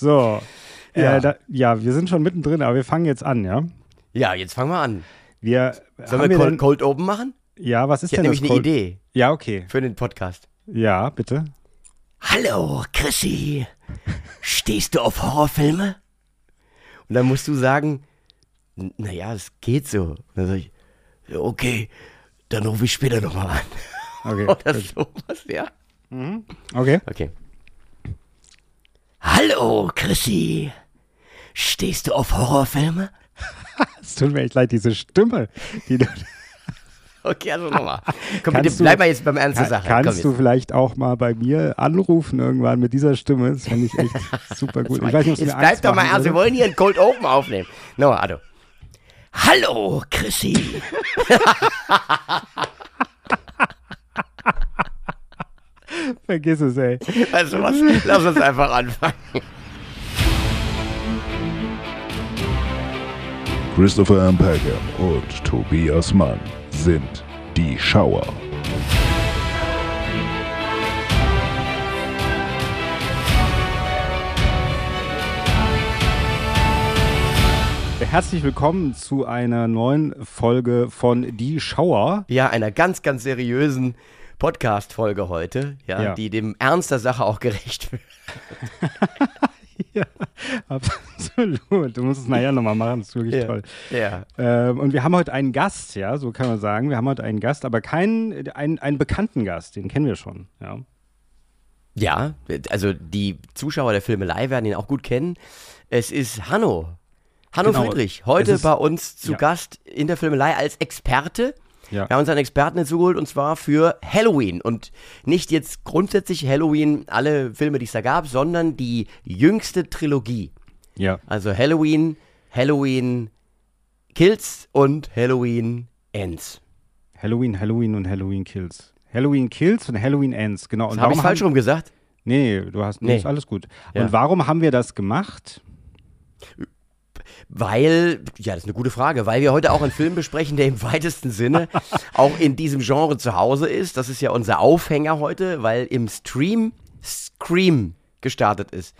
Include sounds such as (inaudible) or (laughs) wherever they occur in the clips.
So. Ja. Äh, da, ja, wir sind schon mittendrin, aber wir fangen jetzt an, ja? Ja, jetzt fangen wir an. Wir, Sollen wir wir Cold, Cold Open machen? ja, was ist Ich denn nämlich das eine Cold- Idee Ja, okay. für den Podcast. Ja, bitte. Hallo, Chrissy. Stehst du auf Horrorfilme? Und dann musst du sagen, "N- naja, es geht so. Und dann sag ich, "Ja, okay, dann rufe ich später nochmal an. Okay. (laughs) Oder sowas, ja. Okay. Okay. Hallo, Chrissy. Stehst du auf Horrorfilme? (laughs) Es tut mir echt leid, diese Stimme, die du. (laughs) Okay, also nochmal. Komm, Kannst bitte, bleib mal jetzt beim Ernst der Sache. Kannst du vielleicht auch mal bei mir anrufen irgendwann mit dieser Stimme? Das fände ich echt (laughs) super gut. Ich weiß nicht, Jetzt bleib doch mal ernst, wir wollen hier ein Cold Open aufnehmen. No, Ado. Hallo, Chrissy. Vergiss es, ey. Weißt du was? Lass uns einfach anfangen. Christopher M. Peckham und Tobias Mann sind die Schauer. Herzlich willkommen zu einer neuen Folge von Die Schauer. Ja, einer ganz, ganz seriösen Podcast-Folge heute, ja, Ja. die dem Ernst der Sache auch gerecht wird. (laughs) Ja, absolut. Du musst es nachher nochmal machen, das ist wirklich Ja. toll. Ja. Ähm, und wir haben heute einen Gast, ja, so kann man sagen. Wir haben heute einen Gast, aber keinen, einen, einen bekannten Gast, den kennen wir schon, ja. Ja, also die Zuschauer der Filmelei werden ihn auch gut kennen. Es ist Hanno. Hanno Genau. Friedrich, heute bei uns zu ja. Gast in der Filmelei als Experte. Ja. Wir haben uns einen Experten hinzugeholt und zwar für Halloween. Und nicht jetzt grundsätzlich Halloween, alle Filme, die es da gab, sondern die jüngste Trilogie. Ja. Also Halloween, Halloween Kills und Halloween Ends. Halloween, Halloween und Halloween Kills. Halloween Kills und Halloween Ends, genau. Habe ich falsch rum gesagt? Nee, du hast, nee. Nee. ist alles gut. Ja. Und warum haben wir das gemacht? Weil, ja, das ist eine gute Frage, weil wir heute auch einen Film besprechen, der im (laughs) weitesten Sinne auch in diesem Genre zu Hause ist. Das ist ja unser Aufhänger heute, weil im Stream Scream gestartet ist.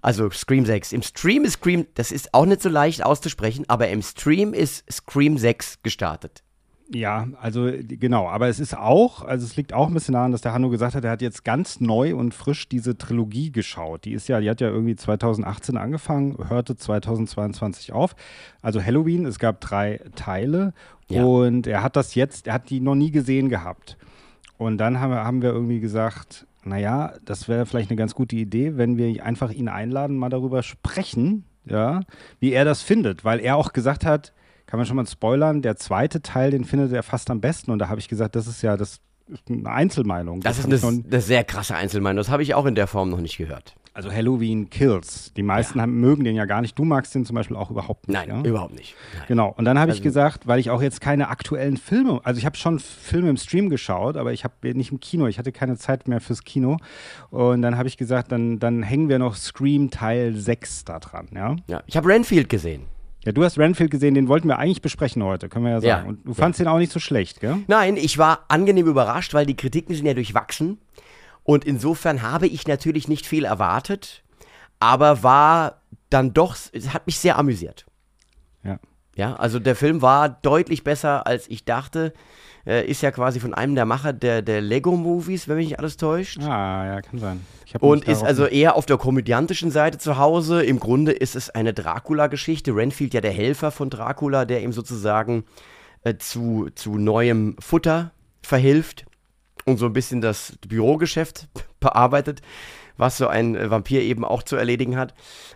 Also Scream 6. Im Stream ist Scream, das ist auch nicht so leicht auszusprechen, aber im Stream ist Scream 6 gestartet. Ja, also genau, aber es ist auch, also es liegt auch ein bisschen daran, dass der Hanno gesagt hat, er hat jetzt ganz neu und frisch diese Trilogie geschaut. Die ist ja, die hat ja irgendwie 2018 angefangen, hörte 2022 auf. Also Halloween, es gab drei Teile Ja. und er hat das jetzt, er hat die noch nie gesehen gehabt. Und dann haben wir, haben wir irgendwie gesagt, naja, das wäre vielleicht eine ganz gute Idee, wenn wir einfach ihn einladen, mal darüber sprechen, ja, wie er das findet, weil er auch gesagt hat, kann man schon mal spoilern, der zweite Teil, den findet er fast am besten. Und da habe ich gesagt, das ist ja das ist eine Einzelmeinung. Das, hab ist ich eine, eine sehr krasse Einzelmeinung. Das habe ich auch in der Form noch nicht gehört. also Halloween Kills. Die meisten haben, mögen den ja gar nicht. Du magst den zum Beispiel auch überhaupt nicht. Nein, ja? überhaupt nicht. Nein. Genau. Und dann habe ich Also- gesagt, weil ich auch jetzt keine aktuellen Filme, also ich habe schon Filme im Stream geschaut, aber ich habe nicht im Kino, ich hatte keine Zeit mehr fürs Kino. Und dann habe ich gesagt, dann, dann hängen wir noch Scream Teil 6 da dran, ja. Ja, ich habe Renfield gesehen. Ja, du hast Renfield gesehen, den wollten wir eigentlich besprechen heute, können wir ja sagen. Ja, Und du ja. fandst den auch nicht so schlecht, gell? Nein, ich war angenehm überrascht, weil die Kritiken sind ja durchwachsen. Und insofern habe ich natürlich nicht viel erwartet, aber war dann doch, es hat mich sehr amüsiert. Ja. Ja, also der Film war deutlich besser, als ich dachte. Äh, ist ja quasi von einem der Macher der, der Lego-Movies, wenn mich nicht alles täuscht. Ah, ja, kann sein. Und ist also eher auf der komödiantischen Seite zu Hause. Im Grunde ist es eine Dracula-Geschichte. Renfield ja der Helfer von Dracula, der ihm sozusagen äh, zu, zu neuem Futter verhilft und so ein bisschen das Bürogeschäft (laughs) bearbeitet, was so ein äh, Vampir eben auch zu erledigen hat.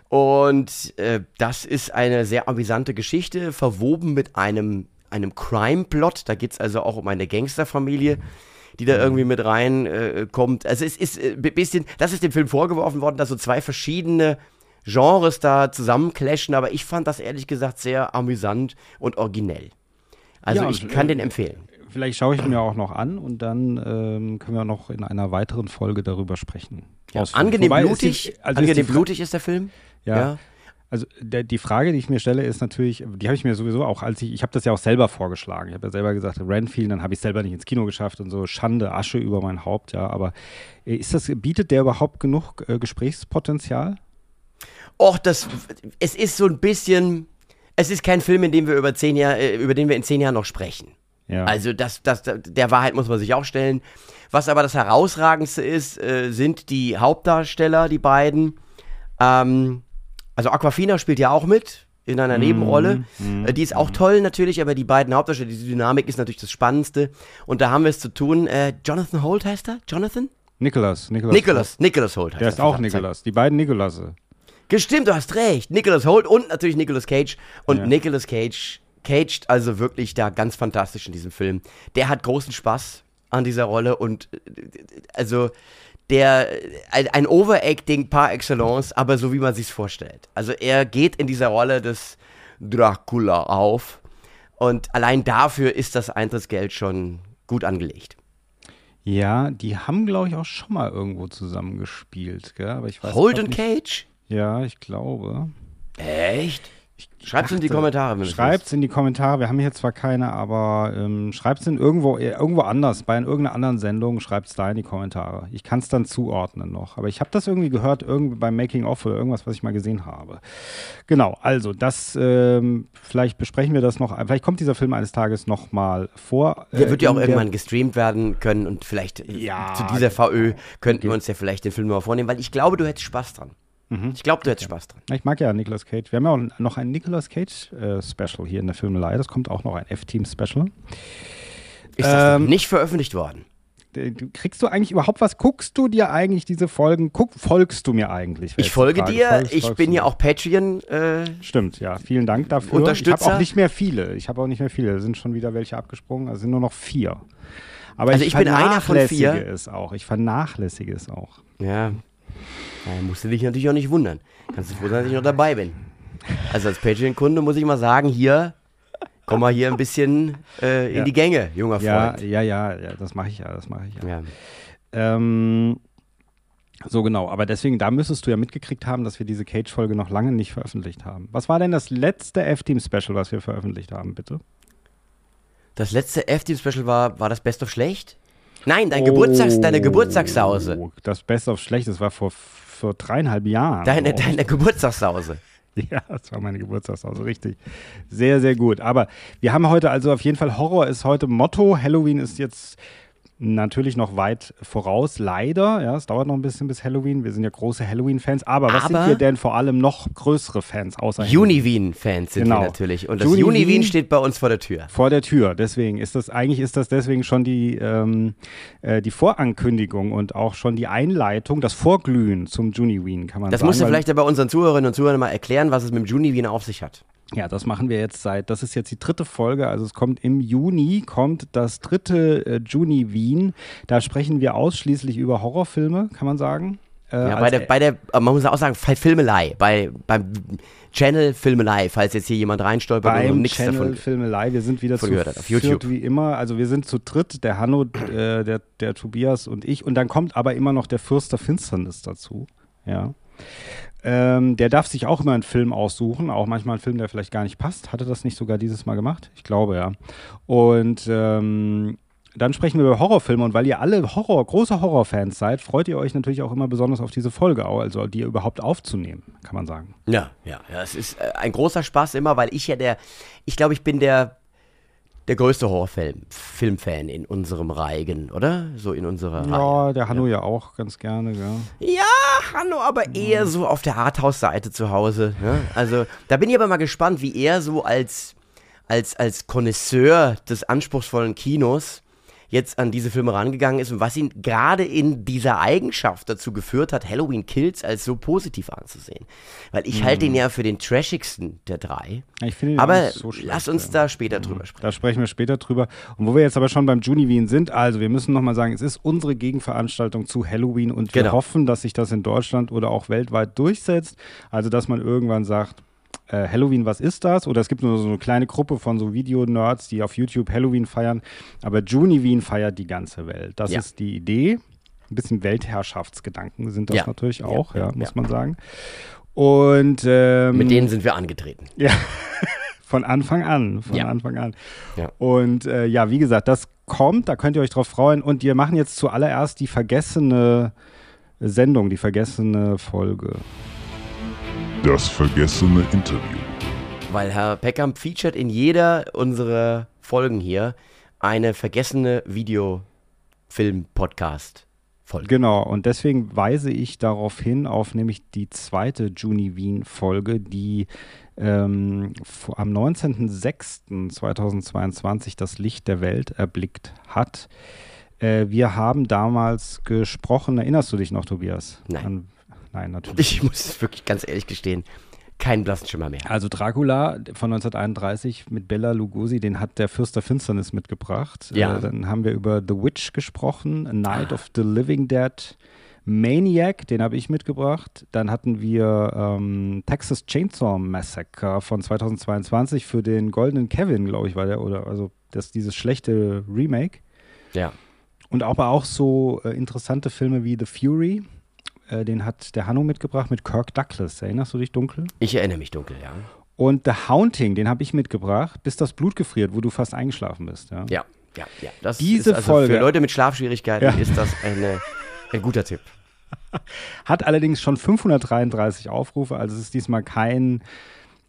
Und äh, das ist eine sehr amüsante Geschichte, verwoben mit einem, einem Crime-Plot. Da geht es also auch um eine Gangsterfamilie, die da irgendwie mit rein äh, kommt. Also es ist ein bisschen, das ist dem Film vorgeworfen worden, dass so zwei verschiedene Genres da zusammenclashen, aber ich fand das ehrlich gesagt sehr amüsant und originell. Also Ja, ich kann äh, den empfehlen. Vielleicht schaue ich ihn mir auch noch an und dann ähm, können wir noch in einer weiteren Folge darüber sprechen. Ausführlich. Angenehm Wobei, blutig, ist- also ist angenehm die Fra- blutig ist der Film. Ja. Also der, die Frage, die ich mir stelle, ist natürlich, die habe ich mir sowieso auch, als ich, ich habe das ja auch selber vorgeschlagen. Ich habe ja selber gesagt, Renfield, dann habe ich selber nicht ins Kino geschafft und so Schande, Asche über mein Haupt, ja. Aber äh, ist das, bietet der überhaupt genug äh, Gesprächspotenzial? Och, das, es ist so ein bisschen, es ist kein Film, in dem wir über zehn Jahre, äh, über den wir in zehn Jahren noch sprechen. Ja. Also das, das, der Wahrheit muss man sich auch stellen. Was aber das Herausragendste ist, äh, sind die Hauptdarsteller, die beiden. Ähm, also Aquafina spielt ja auch mit in einer Nebenrolle. Äh, die ist auch toll natürlich, aber die beiden Hauptdarsteller, die Dynamik ist natürlich das Spannendste. Und da haben wir es zu tun. Äh, Jonathan Holt heißt er? Jonathan? Nicholas, Nicholas. Nicholas, Nicholas Holt heißt Der er. ist auch. Nicholas. Die beiden Nicholasse. Gestimmt, du hast recht. Nicholas Holt und natürlich Nicolas Cage. Und Ja. Nicolas Cage caged also wirklich da ganz fantastisch in diesem Film. Der hat großen Spaß an dieser Rolle und äh, also der ein, Overacting par excellence, aber so wie man sich's vorstellt. Also er geht in dieser Rolle des Dracula auf und allein dafür ist das Eintrittsgeld schon gut angelegt. Ja, die haben, glaube ich, auch schon mal irgendwo zusammengespielt, gell? Aber ich weiß und nicht. Cage? Ja, ich glaube. Echt? Schreibt's in die Kommentare, wenn du's Schreibt's in die Kommentare. Wir haben hier zwar keine, aber ähm, schreibt's in irgendwo, äh, irgendwo anders, bei irgendeiner anderen Sendung, schreibt's da in die Kommentare. Ich kann es dann zuordnen noch. Aber ich habe das irgendwie gehört, irgendwie beim Making of oder irgendwas, was ich mal gesehen habe. Genau, also das, ähm, vielleicht besprechen wir das noch. Vielleicht kommt dieser Film eines Tages noch mal vor. Der äh, wird ja auch der- irgendwann gestreamt werden können und vielleicht Ja, zu dieser VÖ könnten wir uns ja vielleicht den Film mal vornehmen, weil ich glaube, du hättest Spaß dran. Mhm. Ich glaube, du hättest Spaß dran. Ich mag ja Nicolas Cage. Wir haben ja auch noch ein Nicolas Cage äh, Special hier in der Filmelei. Das kommt auch noch ein F-Team Special. Ist das Ähm, nicht veröffentlicht worden? Kriegst du eigentlich überhaupt was? Guckst du dir eigentlich diese Folgen? Guck, folgst du mir eigentlich? Ich folge Frage. dir, Folgst- ich folgst bin ja auch Patreon. Äh, Stimmt, ja. Vielen Dank dafür. Ich habe Unterstützer. auch nicht mehr viele. Ich habe auch nicht mehr viele. Es sind schon wieder welche abgesprungen. Also sind nur noch vier. Aber Also ich bin einer von vier. vernachlässige es auch. Ich vernachlässige es auch. ja, da musst du dich natürlich auch nicht wundern. Kannst du froh sein, dass ich noch dabei bin. Also als Patreon-Kunde muss ich mal sagen, hier, komm mal hier ein bisschen äh, in Ja. die Gänge, junger Ja, Freund. ja, ja, ja. Das mache ich ja. Das mache ich ja. Ja. Ähm, so genau, aber deswegen, da müsstest du ja mitgekriegt haben, dass wir diese Cage-Folge noch lange nicht veröffentlicht haben. Was war denn das letzte F-Team-Special, was wir veröffentlicht haben, bitte? Das letzte F-Team-Special war, war das Best of Schlecht? Nein, dein Geburtstags, deine Geburtstagssause. Oh, Das Best of Schlecht, das war vor, vor dreieinhalb Jahren. Deine, ich. deine Geburtstagssause. (laughs) Ja, das war meine Geburtstagshause, richtig. Sehr, sehr gut. Aber wir haben heute also auf jeden Fall, Horror ist heute Motto. Halloween ist jetzt natürlich noch weit voraus, leider. Ja, es dauert noch ein bisschen bis Halloween. Wir sind ja große Halloween-Fans. Aber was Aber- sind wir denn vor allem noch größere Fans außer? Univeen-Fans sind Genau. wir natürlich. Und das Univeen- steht bei uns vor der Tür. Vor der Tür. Deswegen ist das, eigentlich ist das deswegen schon die, ähm, äh, die Vorankündigung und auch schon die Einleitung, das Vorglühen zum Juniween, kann man Das sagen. musst du vielleicht aber unseren Zuhörerinnen und Zuhörern mal erklären, was es mit dem Univeen auf sich hat. Ja, das machen wir jetzt seit, das ist jetzt die dritte Folge, also es kommt im Juni, kommt das dritte äh, Juni Wien. Da sprechen wir ausschließlich über Horrorfilme, kann man sagen. Äh, Ja, bei der, bei der, äh, man muss auch sagen, Fi- Filmelei, bei, beim Channel Filmelei, falls jetzt hier jemand reinstolpert und beim nichts Channel davon. Filmelei. Wir sind wieder zu gehört auf viert YouTube. wie immer. Also wir sind zu dritt, der Hanno, äh, der, der Tobias und ich. Und dann kommt aber immer noch der Fürst der Finsternis dazu. Ja. Ähm, der darf sich auch immer einen Film aussuchen, auch manchmal einen Film, der vielleicht gar nicht passt. Hatte das nicht sogar dieses Mal gemacht? Ich glaube ja. Und ähm, dann sprechen wir über Horrorfilme und weil ihr alle Horror, große Horrorfans seid, freut ihr euch natürlich auch immer besonders auf diese Folge, also die überhaupt aufzunehmen, kann man sagen. Ja, ja, ja, es ist äh, ein großer Spaß immer, weil ich ja der, ich glaube, ich bin der, der größte Horrorfilm, Filmfan in unserem Reigen, oder? So in unserer Reihe. Ja, der Hanno ja, auch ganz gerne, ja. Ja, Hanno, aber eher so auf der Arthouse-Seite zu Hause. Ne? Also, da bin ich aber mal gespannt, wie er so als, als, als Connoisseur des anspruchsvollen Kinos jetzt an diese Filme rangegangen ist und was ihn gerade in dieser Eigenschaft dazu geführt hat, Halloween Kills als so positiv anzusehen. Weil ich halte ihn ja für den trashigsten der drei. Ich finde ihn Aber so schlecht, lass uns da später drüber sprechen. Da sprechen wir später drüber. Und wo wir jetzt aber schon beim Juniveen sind, also wir müssen nochmal sagen, es ist unsere Gegenveranstaltung zu Halloween und wir Genau. hoffen, dass sich das in Deutschland oder auch weltweit durchsetzt. Also, dass man irgendwann sagt, äh, Halloween, was ist das? Oder es gibt nur so eine kleine Gruppe von so Videonerds, die auf YouTube Halloween feiern. Aber Juniveen feiert die ganze Welt. Das Ja. ist die Idee. Ein bisschen Weltherrschaftsgedanken sind das Ja. natürlich auch, ja, muss man sagen. Und ähm, Mit denen sind wir angetreten. ja, (laughs) von Anfang an. Von Ja. Anfang an. Ja. Und äh, ja, wie gesagt, das kommt, da könnt ihr euch drauf freuen. Und wir machen jetzt zuallererst die vergessene Sendung, die vergessene Folge. Das vergessene Interview. Weil Herr Peckham featured in jeder unserer Folgen hier eine vergessene Videofilm-Podcast-Folge. Genau, und deswegen weise ich darauf hin, auf nämlich die zweite Juni Wien-Folge, die ähm, am 19.06.2022 das Licht der Welt erblickt hat. Äh, wir haben damals gesprochen, erinnerst du dich noch, Tobias? Nein. An, nein, natürlich. Ich muss es wirklich ganz ehrlich gestehen, keinen blassen Schimmer mehr. Also Dracula von 1931 mit Bella Lugosi, den hat der Fürst der Finsternis mitgebracht. Ja. Äh, dann haben wir über The Witch gesprochen, A Night of the Living Dead, Maniac, den habe ich mitgebracht. Dann hatten wir ähm, Texas Chainsaw Massacre von 2022 für den Goldenen Kevin, glaube ich, war der, oder also das, dieses schlechte Remake. Ja. Und aber auch so äh, interessante Filme wie The Fury, äh, den hat der Hanno mitgebracht mit Kirk Douglas. Erinnerst du dich dunkel? Ich erinnere mich dunkel, ja. Und The Haunting, den habe ich mitgebracht, bis das Blut gefriert, wo du fast eingeschlafen bist. Ja. Ja, ja, ja. Das Diese ist also Folge- Für Leute mit Schlafschwierigkeiten Ja. ist das eine, ein guter Tipp. (laughs) Hat allerdings schon 533 Aufrufe, also es ist diesmal kein,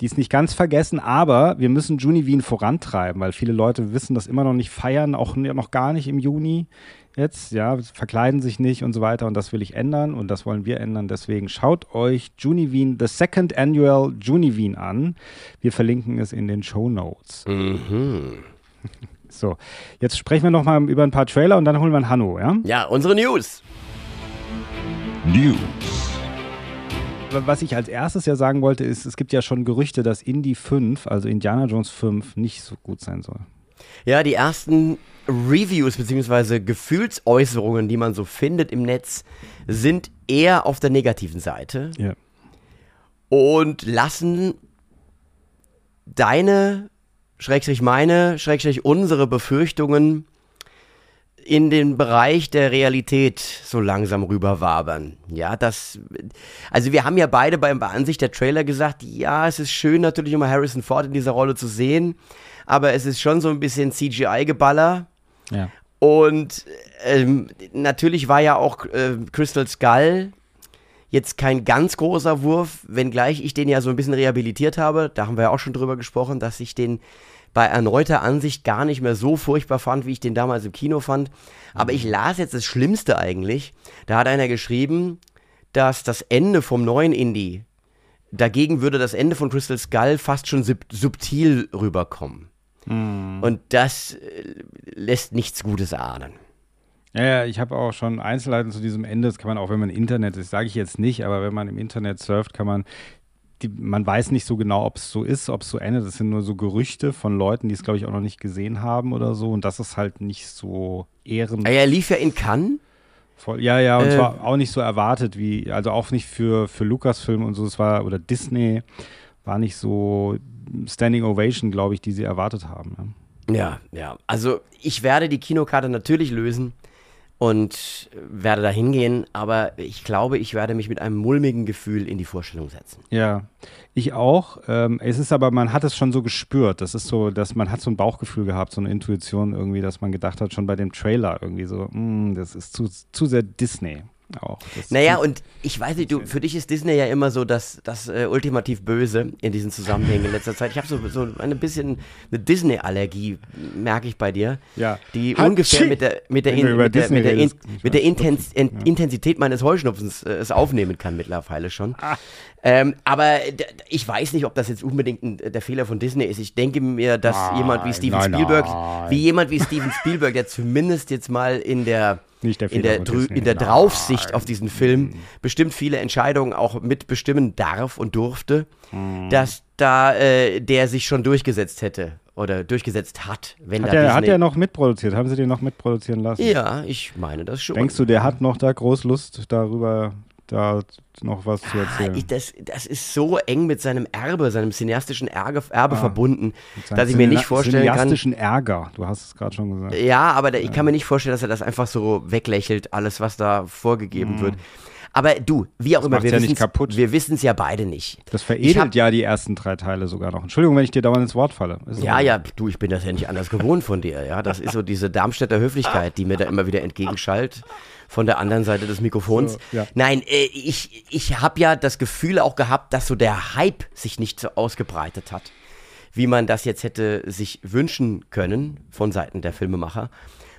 die ist nicht ganz vergessen, aber wir müssen Juni Wien vorantreiben, weil viele Leute wissen das immer noch nicht feiern, auch noch gar nicht im Juni jetzt, ja, verkleiden sich nicht und so weiter und das will ich ändern und das wollen wir ändern. Deswegen schaut euch Juni Wien, the second annual Juni Wien an. Wir verlinken es in den Show Notes. Mhm. So, jetzt sprechen wir noch mal über ein paar Trailer und dann holen wir einen Hanno, ja? Ja, unsere News. News. Was ich als erstes ja sagen wollte, ist, es gibt ja schon Gerüchte, dass Indie 5, also Indiana Jones 5, nicht so gut sein soll. Ja, die ersten Reviews bzw. Gefühlsäußerungen, die man so findet im Netz, sind eher auf der negativen Seite Ja. und lassen deine, Schrägstrich meine, Schrägstrich unsere Befürchtungen in den Bereich der Realität so langsam rüberwabern. Ja, das, also wir haben ja beide beim bei Ansicht der Trailer gesagt, ja, es ist schön natürlich immer Harrison Ford in dieser Rolle zu sehen, aber es ist schon so ein bisschen CGI-Geballer. Ja. Und ähm, natürlich war ja auch äh, Crystal Skull jetzt kein ganz großer Wurf, wenngleich ich den ja so ein bisschen rehabilitiert habe. Da haben wir ja auch schon drüber gesprochen, dass ich den bei erneuter Ansicht gar nicht mehr so furchtbar fand, wie ich den damals im Kino fand. Aber ich las jetzt das Schlimmste eigentlich. Da hat einer geschrieben, dass das Ende vom neuen Indie, dagegen würde das Ende von Crystal Skull fast schon sub subtil rüberkommen. Und das äh, lässt nichts Gutes ahnen. Ja, ja, ich habe auch schon Einzelheiten zu diesem Ende. Das kann man auch, wenn man im Internet ist, sage ich jetzt nicht, aber wenn man im Internet surft, kann man, die, man weiß nicht so genau, ob es so ist, ob es so endet. Das sind nur so Gerüchte von Leuten, die es, glaube ich, auch noch nicht gesehen haben oder so. Und das ist halt nicht so ehrenvoll. Ah, Er lief ja in Cannes. Ja, ja, und Äh, zwar auch nicht so erwartet wie, also auch nicht für, für Lucasfilm und so. Es war, oder Disney war nicht so Standing Ovation, glaube ich, die sie erwartet haben. Ja. Ja, ja. Also ich werde die Kinokarte natürlich lösen und werde da hingehen, aber ich glaube, ich werde mich mit einem mulmigen Gefühl in die Vorstellung setzen. Ja, ich auch. Ähm, es ist aber, man hat es schon so gespürt. Das ist so, dass man hat so ein Bauchgefühl gehabt, so eine Intuition irgendwie, dass man gedacht hat, schon bei dem Trailer irgendwie so, "Mm, das ist zu, zu sehr Disney auch. Das Naja, und ich weiß nicht, du, für dich ist Disney ja immer so das, das äh, ultimativ Böse in diesen Zusammenhängen in letzter Zeit. Ich habe so, so ein bisschen eine Disney-Allergie, merke ich bei dir, Ja. die Hatschi! ungefähr mit der, mit der, in, mit der, mit der, in, mit der Intens in, Intensität meines Heuschnupfens äh, es aufnehmen kann mittlerweile schon. Ah. Ähm, aber ich weiß nicht, ob das jetzt unbedingt ein, der Fehler von Disney ist. Ich denke mir, dass Nein, jemand wie Steven nein, Spielberg, nein. wie jemand wie Steven Spielberg, der zumindest jetzt mal in der der in der, Disney. in der Nein. Draufsicht auf diesen Film bestimmt viele Entscheidungen auch mitbestimmen darf und durfte, Mhm. dass da äh, der sich schon durchgesetzt hätte oder durchgesetzt hat, wenn Hat da er, hat er noch mitproduziert? Haben sie den noch mitproduzieren lassen? ja, ich meine das schon. Denkst du, der hat noch da groß Lust, darüber da noch was zu Ah, erzählen? ich, das, das ist so eng mit seinem Erbe, seinem cineastischen Erbe, Erbe Ah. verbunden, dass ich mir nicht vorstellen kann. cineastischen Ärger, du hast es gerade schon gesagt. Ja, aber da, ich kann mir nicht vorstellen, dass er das einfach so weglächelt, alles, was da vorgegeben Mhm. wird. Aber du, wie auch Das immer, wir ja nicht wissen's- kaputt. wir wissen es ja beide nicht. Das veredelt hab- ja die ersten drei Teile sogar noch. Entschuldigung, wenn ich dir dauernd ins Wort falle. Ist Ja, okay. ja, du, ich bin das ja nicht anders gewohnt von dir. Ja, das ist so diese Darmstädter Höflichkeit, die mir da immer wieder entgegenschallt von der anderen Seite des Mikrofons. So, ja. Nein, äh, ich, ich habe ja das Gefühl auch gehabt, dass so der Hype sich nicht so ausgebreitet hat, wie man das jetzt hätte sich wünschen können von Seiten der Filmemacher,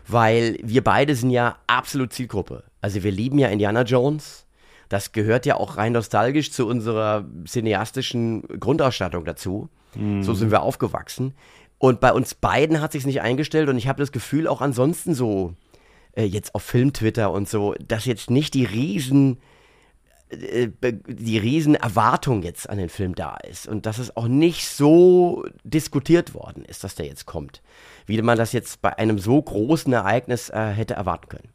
weil wir beide sind ja absolut Zielgruppe. Also wir lieben ja Indiana Jones. Das gehört ja auch rein nostalgisch zu unserer cineastischen Grundausstattung dazu. So sind wir aufgewachsen. Und bei uns beiden hat sich nicht eingestellt und ich habe das Gefühl auch ansonsten so äh, jetzt auf Film-Twitter und so, dass jetzt nicht die riesen äh, be- die riesen jetzt an den Film da ist und dass es auch nicht so diskutiert worden ist, dass der jetzt kommt, wie man das jetzt bei einem so großen Ereignis äh, hätte erwarten können.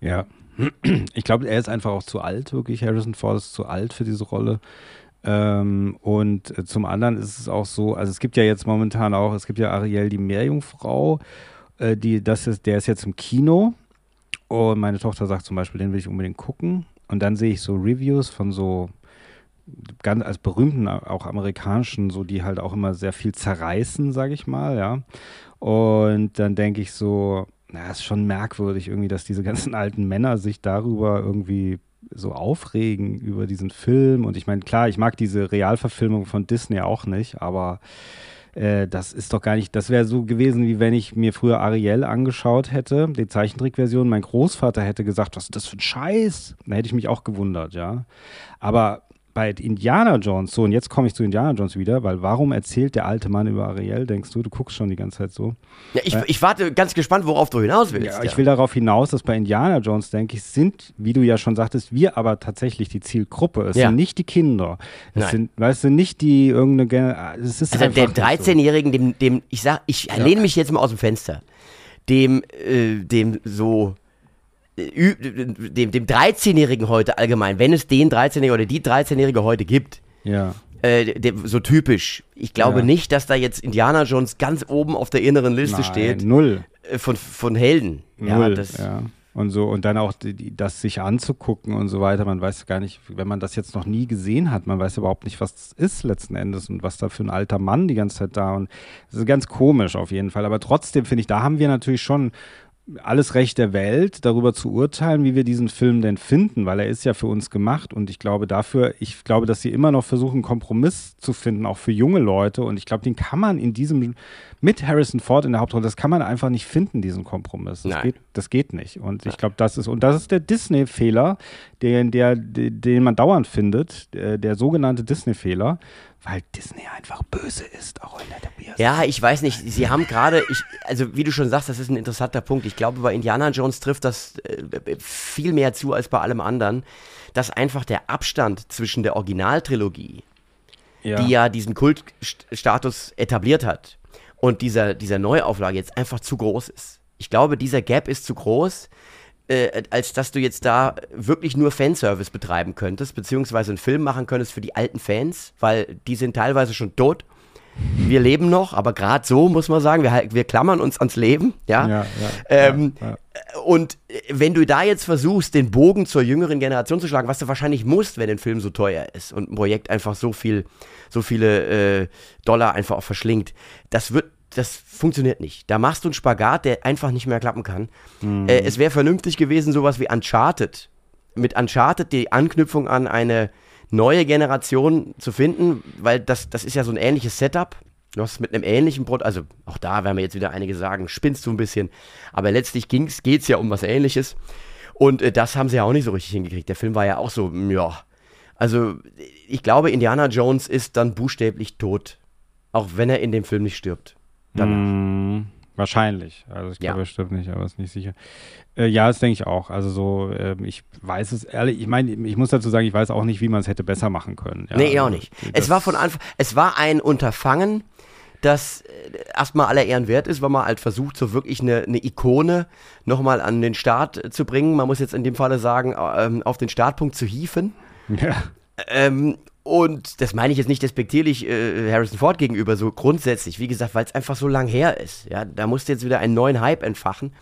Ja. (clears throat) Ich glaube, er ist einfach auch zu alt, wirklich. Harrison Ford ist zu alt für diese Rolle. Ähm, und äh, zum anderen ist es auch so, also es gibt ja jetzt momentan auch, es gibt ja Ariel, die Meerjungfrau, äh, die, das ist, der ist jetzt im Kino. Und meine Tochter sagt zum Beispiel, den will ich unbedingt gucken. Und dann sehe ich so Reviews von so ganz als berühmten, auch amerikanischen, so die halt auch immer sehr viel zerreißen, sage ich mal, ja. Und dann denke ich so, na, ist schon merkwürdig irgendwie, dass diese ganzen (laughs) alten Männer sich darüber irgendwie so aufregen über diesen Film. Und ich meine, klar, ich mag diese Realverfilmung von Disney auch nicht, aber äh, das ist doch gar nicht, das wäre so gewesen, wie wenn ich mir früher Ariel angeschaut hätte, die Zeichentrickversion. Mein Großvater hätte gesagt, was ist das für ein Scheiß? Dann hätte ich mich auch gewundert, ja. Aber bei Indiana Jones, so, und jetzt komme ich zu Indiana Jones wieder, weil warum erzählt der alte Mann über Ariel, denkst du? Du guckst schon die ganze Zeit so. Ja, ich, ich warte ganz gespannt, worauf du hinaus willst. Ja, ich will darauf hinaus, dass bei Indiana Jones, denke ich, sind, wie du ja schon sagtest, wir aber tatsächlich die Zielgruppe. Es Ja. sind nicht die Kinder. Es Nein. sind, weißt du, nicht die irgendeine, Gen- es ist Also der nicht so. 13-Jährigen, dem, dem, ich sag, ich lehne mich jetzt mal aus dem Fenster, dem, äh, dem so, äh, dem, dem 13-Jährigen heute allgemein, wenn es den 13-Jährigen oder die 13-Jährige heute gibt, Ja. äh, der, so typisch. Ich glaube Ja. nicht, dass da jetzt Indiana Jones ganz oben auf der inneren Liste Nein, steht Null. äh, von, von Helden. Ja, Null. das, ja. Und so, und dann auch die, die, das sich anzugucken und so weiter. Man weiß gar nicht, wenn man das jetzt noch nie gesehen hat, man weiß überhaupt nicht, was das ist letzten Endes und was da für ein alter Mann die ganze Zeit da. Und das ist ganz komisch auf jeden Fall. Aber trotzdem finde ich, da haben wir natürlich schon alles Recht der Welt, darüber zu urteilen, wie wir diesen Film denn finden, weil er ist ja für uns gemacht. Und ich glaube dafür, ich glaube, dass sie immer noch versuchen, Kompromiss zu finden, auch für junge Leute. Und ich glaube, den kann man in diesem, mit Harrison Ford in der Hauptrolle, das kann man einfach nicht finden, diesen Kompromiss. Das, Nein. geht, das geht nicht. Und ich glaube, das ist, und das ist der Disney-Fehler, den, der, den man dauernd findet, der, der sogenannte Disney-Fehler, weil Disney einfach böse ist, auch in der Tobias. Ja, ich weiß nicht. Sie haben gerade, ich, also wie du schon sagst, das ist ein interessanter Punkt. Ich glaube, bei Indiana Jones trifft das äh, viel mehr zu als bei allem anderen, dass einfach der Abstand zwischen der Originaltrilogie, ja. die ja diesen Kultstatus etabliert hat, und dieser, dieser Neuauflage jetzt einfach zu groß ist. Ich glaube, dieser Gap ist zu groß, äh, als dass du jetzt da wirklich nur Fanservice betreiben könntest, beziehungsweise einen Film machen könntest für die alten Fans, weil die sind teilweise schon tot. Wir leben noch, aber gerade so muss man sagen, wir, wir klammern uns ans Leben, ja. Ja, ja, ähm, ja, ja. Und äh, wenn du da jetzt versuchst, den Bogen zur jüngeren Generation zu schlagen, was du wahrscheinlich musst, wenn ein Film so teuer ist und ein Projekt einfach so viel, so viele äh, Dollar einfach auch verschlingt, das wird, das funktioniert nicht. Da machst du einen Spagat, der einfach nicht mehr klappen kann. Äh, es wäre vernünftig gewesen, sowas wie Uncharted. Mit Uncharted die Anknüpfung an eine neue Generation zu finden, weil das, das ist ja so ein ähnliches Setup. Du hast mit einem ähnlichen Produkt, also auch da werden wir jetzt wieder einige sagen, spinnst du ein bisschen, aber letztlich geht es ja um was ähnliches. Und äh, das haben sie ja auch nicht so richtig hingekriegt. Der Film war ja auch so, mm, ja. Also ich glaube, Indiana Jones ist dann buchstäblich tot. Auch wenn er in dem Film nicht stirbt. Danach. Mm, wahrscheinlich. Also ich Ja. glaube, es stimmt nicht, aber ist nicht sicher. Äh, ja, das denke ich auch. Also so, ähm, ich weiß es ehrlich, ich meine, ich muss dazu sagen, ich weiß auch nicht, wie man es hätte besser machen können. Ja, nee, ich auch also, nicht. Es war von Anfang, es war ein Unterfangen, das äh, erstmal aller Ehren wert ist, weil man halt versucht, so wirklich eine, eine Ikone nochmal an den Start äh, zu bringen. Man muss jetzt in dem Falle sagen, ähm, auf den Startpunkt zu hieven. Ja. Ähm, und das meine ich jetzt nicht despektierlich äh, Harrison Ford gegenüber, so grundsätzlich, wie gesagt, weil es einfach so lang her ist. Ja, da musste jetzt wieder einen neuen Hype entfachen.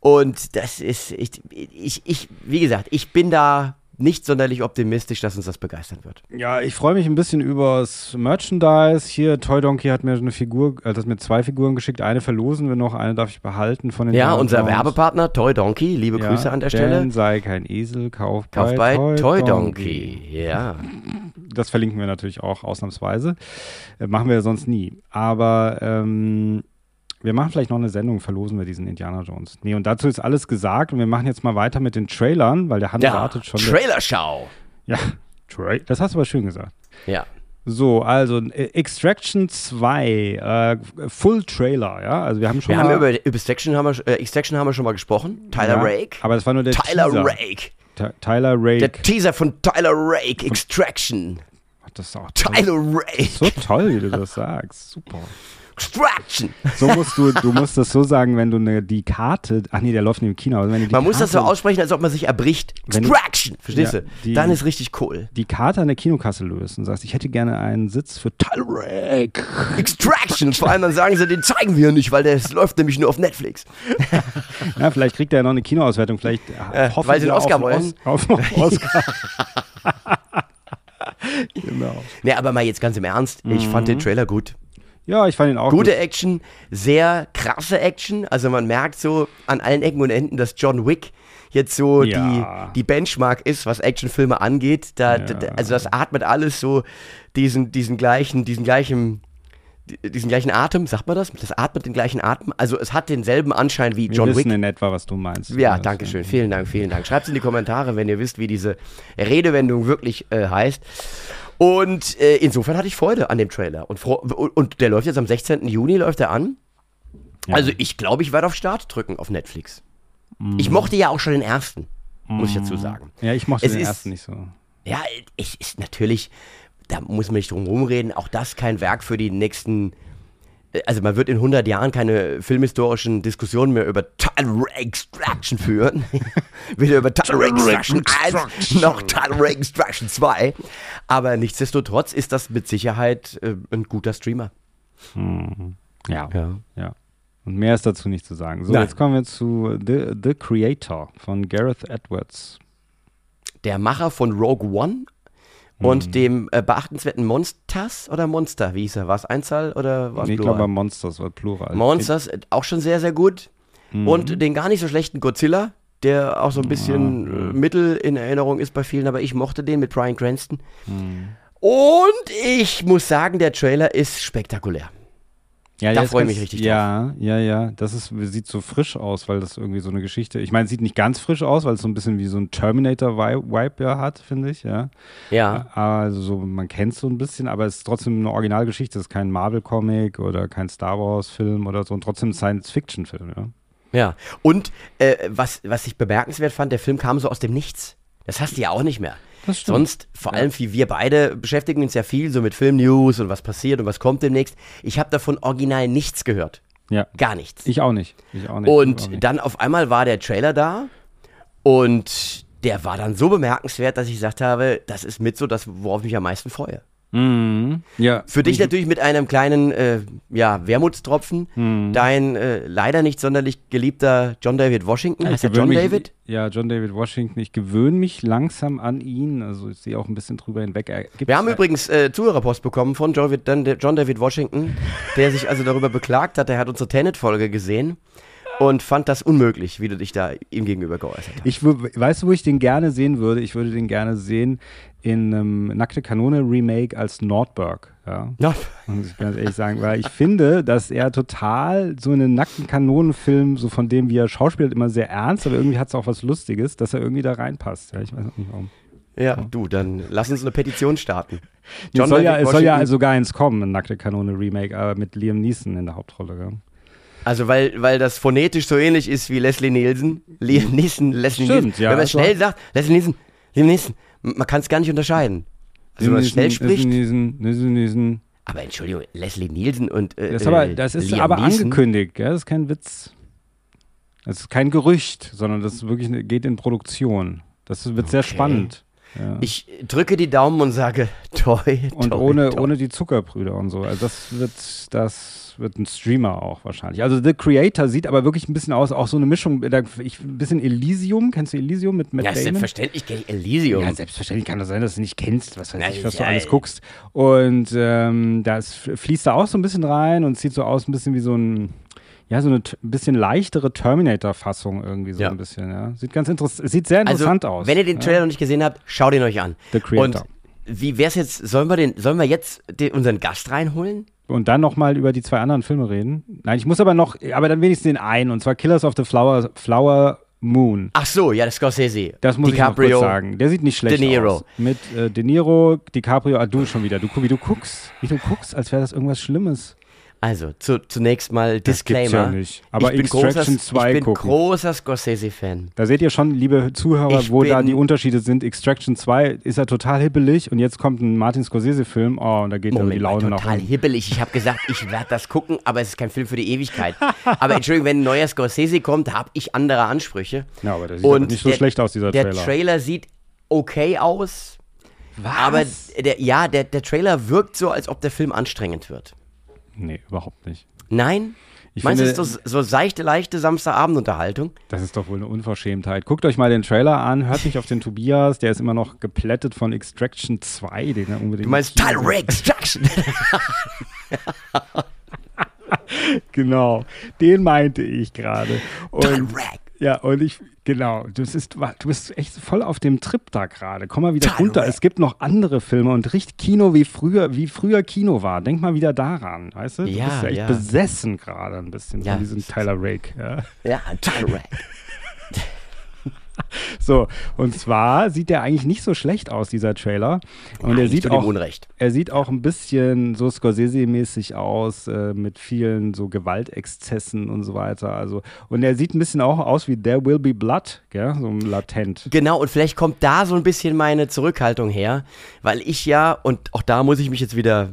Und das ist, ich, ich, ich, wie gesagt, ich bin da nicht sonderlich optimistisch, dass uns das begeistern wird. Ja, ich freue mich ein bisschen übers Merchandise. Hier, Toy Donkey hat mir eine Figur, äh, hat mir zwei Figuren geschickt. Eine verlosen wir noch, eine darf ich behalten von den Ja, Indiana unser. Werbepartner Toy Donkey, liebe Ja, Grüße an der denn Stelle. sei kein Esel, kauf, Kauf bei, bei Toy Donkey. Ja. (laughs) Das verlinken wir natürlich auch ausnahmsweise. Äh, machen wir sonst nie. Aber ähm, wir machen vielleicht noch eine Sendung, verlosen wir diesen Indiana Jones. Nee, und dazu ist alles gesagt und wir machen jetzt mal weiter mit den Trailern, weil der Hand Ja, wartet schon. Trailerschau. ja, Tra das hast du aber schön gesagt. Ja. So, also äh, Extraction 2, äh, Full Trailer, ja. Also wir haben schon Wir mal, haben über, über Extraction, haben wir, äh, Extraction haben wir schon mal gesprochen. Tyler ja, Rake. Aber das war nur der Tyler Teaser. Rake. Ty- Tyler Rake. Der Teaser von Tyler Rake. Extraction. das ist auch Tyler Rake. so toll, wie du das sagst. Super. Extraction. So musst du, du musst das so sagen, wenn du eine, die Karte, ach nee, der läuft nicht im Kino, die Man muss das so Karte- aussprechen, als ob man sich erbricht. Wenn du- Extraction. Verstehst Ja, du? die- Dann ist richtig cool. die Karte an der Kinokasse löst und sagst, ich hätte gerne einen Sitz für Rake. Extraction. Vor allem dann sagen sie, den zeigen wir nicht, weil das läuft nämlich nur auf Netflix. (laughs) Ja, vielleicht kriegt er ja noch eine Kinoauswertung, vielleicht äh, hoffen weil sie einen Oscar auf wollen. Auf einen (laughs) Oscar. (laughs) genau. Nee, aber mal jetzt ganz im Ernst. Ich fand Mhm. den Trailer gut. Ja, ich fand ihn auch Gute gut. Action, sehr krasse Action. Also man merkt so an allen Ecken und Enden, dass John Wick jetzt so Ja. die, die Benchmark ist, was Actionfilme angeht. Da, Ja. da, also das atmet alles so diesen, diesen gleichen, diesen gleichen, diesen gleichen Atem, sagt man das? Das atmet den gleichen Atem. Also es hat denselben Anschein wie Wir John wissen Wick. in etwa, was du meinst. Ja, danke schön. Vielen Dank, vielen Dank. Schreibt in die Kommentare, wenn ihr wisst, wie diese Redewendung wirklich äh, heißt. Und äh, insofern hatte ich Freude an dem Trailer. Und, und, der läuft jetzt am 16. Juni, läuft er an. Ja. Also ich glaube, ich werde auf Start drücken auf Netflix. Mhm. Ich mochte ja auch schon den ersten, muss ich dazu sagen. Ja, ich mochte Es den ist- ersten nicht so. Ja, ich ist natürlich, da muss man nicht drum rumreden, auch das kein Werk für die nächsten. Also man wird in 100 Jahren keine filmhistorischen Diskussionen mehr über Tyler Extraction führen. (laughs) Weder über Tyler Extraction 1 noch Tyler Extraction 2. Aber nichtsdestotrotz ist das mit Sicherheit äh, ein guter Streamer. Ja. Ja. Ja. Und mehr ist dazu nicht zu sagen. So, Nein. jetzt kommen wir zu The, The Creator von Gareth Edwards. Der Macher von Rogue One und dem äh, beachtenswerten Monsters oder Monster, wie hieß er? War es Einzahl oder war es Nee, ich Plural? glaube, Monsters war Plural. Monsters, äh, auch schon sehr, sehr gut. Und den gar nicht so schlechten Godzilla, der auch so ein bisschen äh, mittel in Erinnerung ist bei vielen, aber ich mochte den mit Brian Cranston. Und ich muss sagen, der Trailer ist spektakulär. Ja, Da der ist freu ich mich richtig Ja, ja, ja. Das ist, sieht so frisch aus, weil das irgendwie so eine Geschichte. Ich meine, es sieht nicht ganz frisch aus, weil es so ein bisschen wie so ein Terminator-Vibe ja hat, finde ich, ja. Ja. Also so, man kennt es so ein bisschen, aber es ist trotzdem eine Originalgeschichte. Es ist kein Marvel-Comic oder kein Star Wars-Film oder so und trotzdem ein Science-Fiction-Film, ja. Ja. Und äh, was, was ich bemerkenswert fand, der Film kam so aus dem Nichts. Das hast du ja auch nicht mehr. Sonst, vor allem wie wir beide, beschäftigen uns ja viel so mit Filmnews und was passiert und was kommt demnächst. Ich habe davon original nichts gehört. Ja. Gar nichts. Ich auch nicht. Ich auch nicht. Ich auch Und nicht. dann auf einmal war der Trailer da und der war dann so bemerkenswert, dass ich gesagt habe, das ist mit so das, worauf ich mich am meisten freue. Mhm. Ja. Für dich natürlich mit einem kleinen äh, ja, Wermutstropfen. Mhm. Dein äh, leider nicht sonderlich geliebter John David Washington. Heißt der gewöhn John mich, David? Ja, John David Washington. Ich gewöhne mich langsam an ihn. Also ich sehe auch ein bisschen drüber hinweg. Er gibt's- Wir haben übrigens äh, Zuhörerpost bekommen von John, David- Washington, der sich also darüber beklagt hat, er hat unsere Tenet-Folge gesehen und fand das unmöglich, wie du dich da ihm gegenüber geäußert hast. Ich, weißt du, wo ich den gerne sehen würde? Ich würde den gerne sehen in einem Nackte Kanone Remake als Nordberg. Ja. Ja. Muss ich ganz ehrlich sagen, weil ich finde, dass er total so einen nackten Kanonenfilm, so von dem, wie er schauspielt, immer sehr ernst, aber irgendwie hat es auch was Lustiges, dass er irgendwie da reinpasst. Ja, ich weiß auch nicht warum. Ja, du, dann lass uns eine Petition starten. (laughs) es soll, ja, es soll ja Washington- also gar eins kommen, ein Nackte Kanone Remake, aber mit Liam Neeson in der Hauptrolle. Ja. Also weil, weil das phonetisch so ähnlich ist wie Leslie Nielsen. Liam Neeson, Leslie Stimmt, Nielsen. ja, Wenn man also- schnell sagt, Leslie Nielsen, Liam Neeson, man kann es gar nicht unterscheiden. Also wenn man schnell spricht. Neeson, Neeson, Neeson. Aber Entschuldigung, Leslie Nielsen und äh, Das ist aber, äh, das ist Liam aber Neeson. angekündigt, gell? das ist kein Witz. Das ist kein Gerücht, sondern das wirklich geht in Produktion. Das wird sehr Okay. spannend. Ja. Ich drücke die Daumen und sage (laughs) toi, Und toi, ohne, toi. ohne die Zuckerbrüder und so. Also das wird, das wird ein Streamer auch wahrscheinlich. Also The Creator sieht aber wirklich ein bisschen aus, auch so eine Mischung, ich, ein bisschen Elysium. Kennst du Elysium mit Matt Ja, Damon? selbstverständlich kenne ich Elysium. Ja, selbstverständlich kann das sein, dass du nicht kennst, was weiß Na, ich, was du ja, alles guckst. Und ähm, da ist- fließt da auch so ein bisschen rein und sieht so aus, ein bisschen wie so ein, ja, so eine bisschen leichtere Terminator-Fassung irgendwie so Ja. ein bisschen, ja. Sieht ganz interessant, sieht sehr interessant also, aus. Wenn ihr den ja. Trailer noch nicht gesehen habt, schaut ihn euch an. The Creator. Und wie wär's jetzt, sollen wir, den, sollen wir jetzt den, unseren Gast reinholen? Und dann nochmal über die zwei anderen Filme reden. Nein, ich muss aber noch, aber dann wenigstens den einen, und zwar Killers of the Flower, Flower Moon. Ach so, ja, das Scorsese. Das muss DiCaprio. ich noch kurz sagen. Der sieht nicht schlecht De Niro. aus. Mit äh, De Niro, DiCaprio, ah, du schon wieder. Du, wie du guckst, wie du guckst, als wäre das irgendwas Schlimmes. Also, zu, zunächst mal Das Disclaimer. ja nicht. Aber ich bin Extraction großer, 2 ich bin gucken. großer Scorsese-Fan. Da seht ihr schon, liebe Zuhörer, Ich wo da die Unterschiede sind. Extraction 2 ist er total hibbelig und jetzt kommt ein Martin Scorsese-Film. Oh, und da geht dann die Moment mal, Laune nach total hibbelig. Ich habe gesagt, ich werde das gucken, aber es ist kein Film für die Ewigkeit. aber Entschuldigung, wenn ein neuer Scorsese kommt, habe ich andere Ansprüche. Ja, aber der sieht Und nicht so der- schlecht aus, dieser Der Trailer. Trailer sieht okay aus, Was? aber der, ja, der, der Trailer wirkt so, als ob der Film anstrengend wird. Nee, überhaupt nicht. Nein? Ich Meinst du, es ist so, so seichte, leichte Samstagabendunterhaltung? Das ist doch wohl eine Unverschämtheit. Guckt euch mal den Trailer an, hört nicht auf den (laughs) Tobias, der ist immer noch geplättet von Extraction 2, den er unbedingt. Du meinst Tyler Extraction? (laughs) (laughs) Genau, den meinte ich gerade. Rag. ja, und ich, genau, das ist, du bist echt voll auf dem Trip da gerade. Komm mal wieder runter. Rake. Es gibt noch andere Filme und richtig Kino wie früher, wie früher Kino war. Denk mal wieder daran, weißt du? Du Ja, bist ja echt ja. besessen gerade ein bisschen Ja, von diesem Tyler Rake. Ja. Ja, Tyler Rag. (laughs) (laughs) So, und zwar sieht der eigentlich nicht so schlecht aus, dieser Trailer. Und er Nein, sieht zu dem auch, Unrecht. er sieht auch ein bisschen so Scorsese-mäßig aus, äh, mit vielen so Gewaltexzessen und so weiter. Also, und er sieht ein bisschen auch aus wie There Will Be Blood, gell? so latent. Genau, und vielleicht kommt da so ein bisschen meine Zurückhaltung her, weil ich ja, und auch da muss ich mich jetzt wieder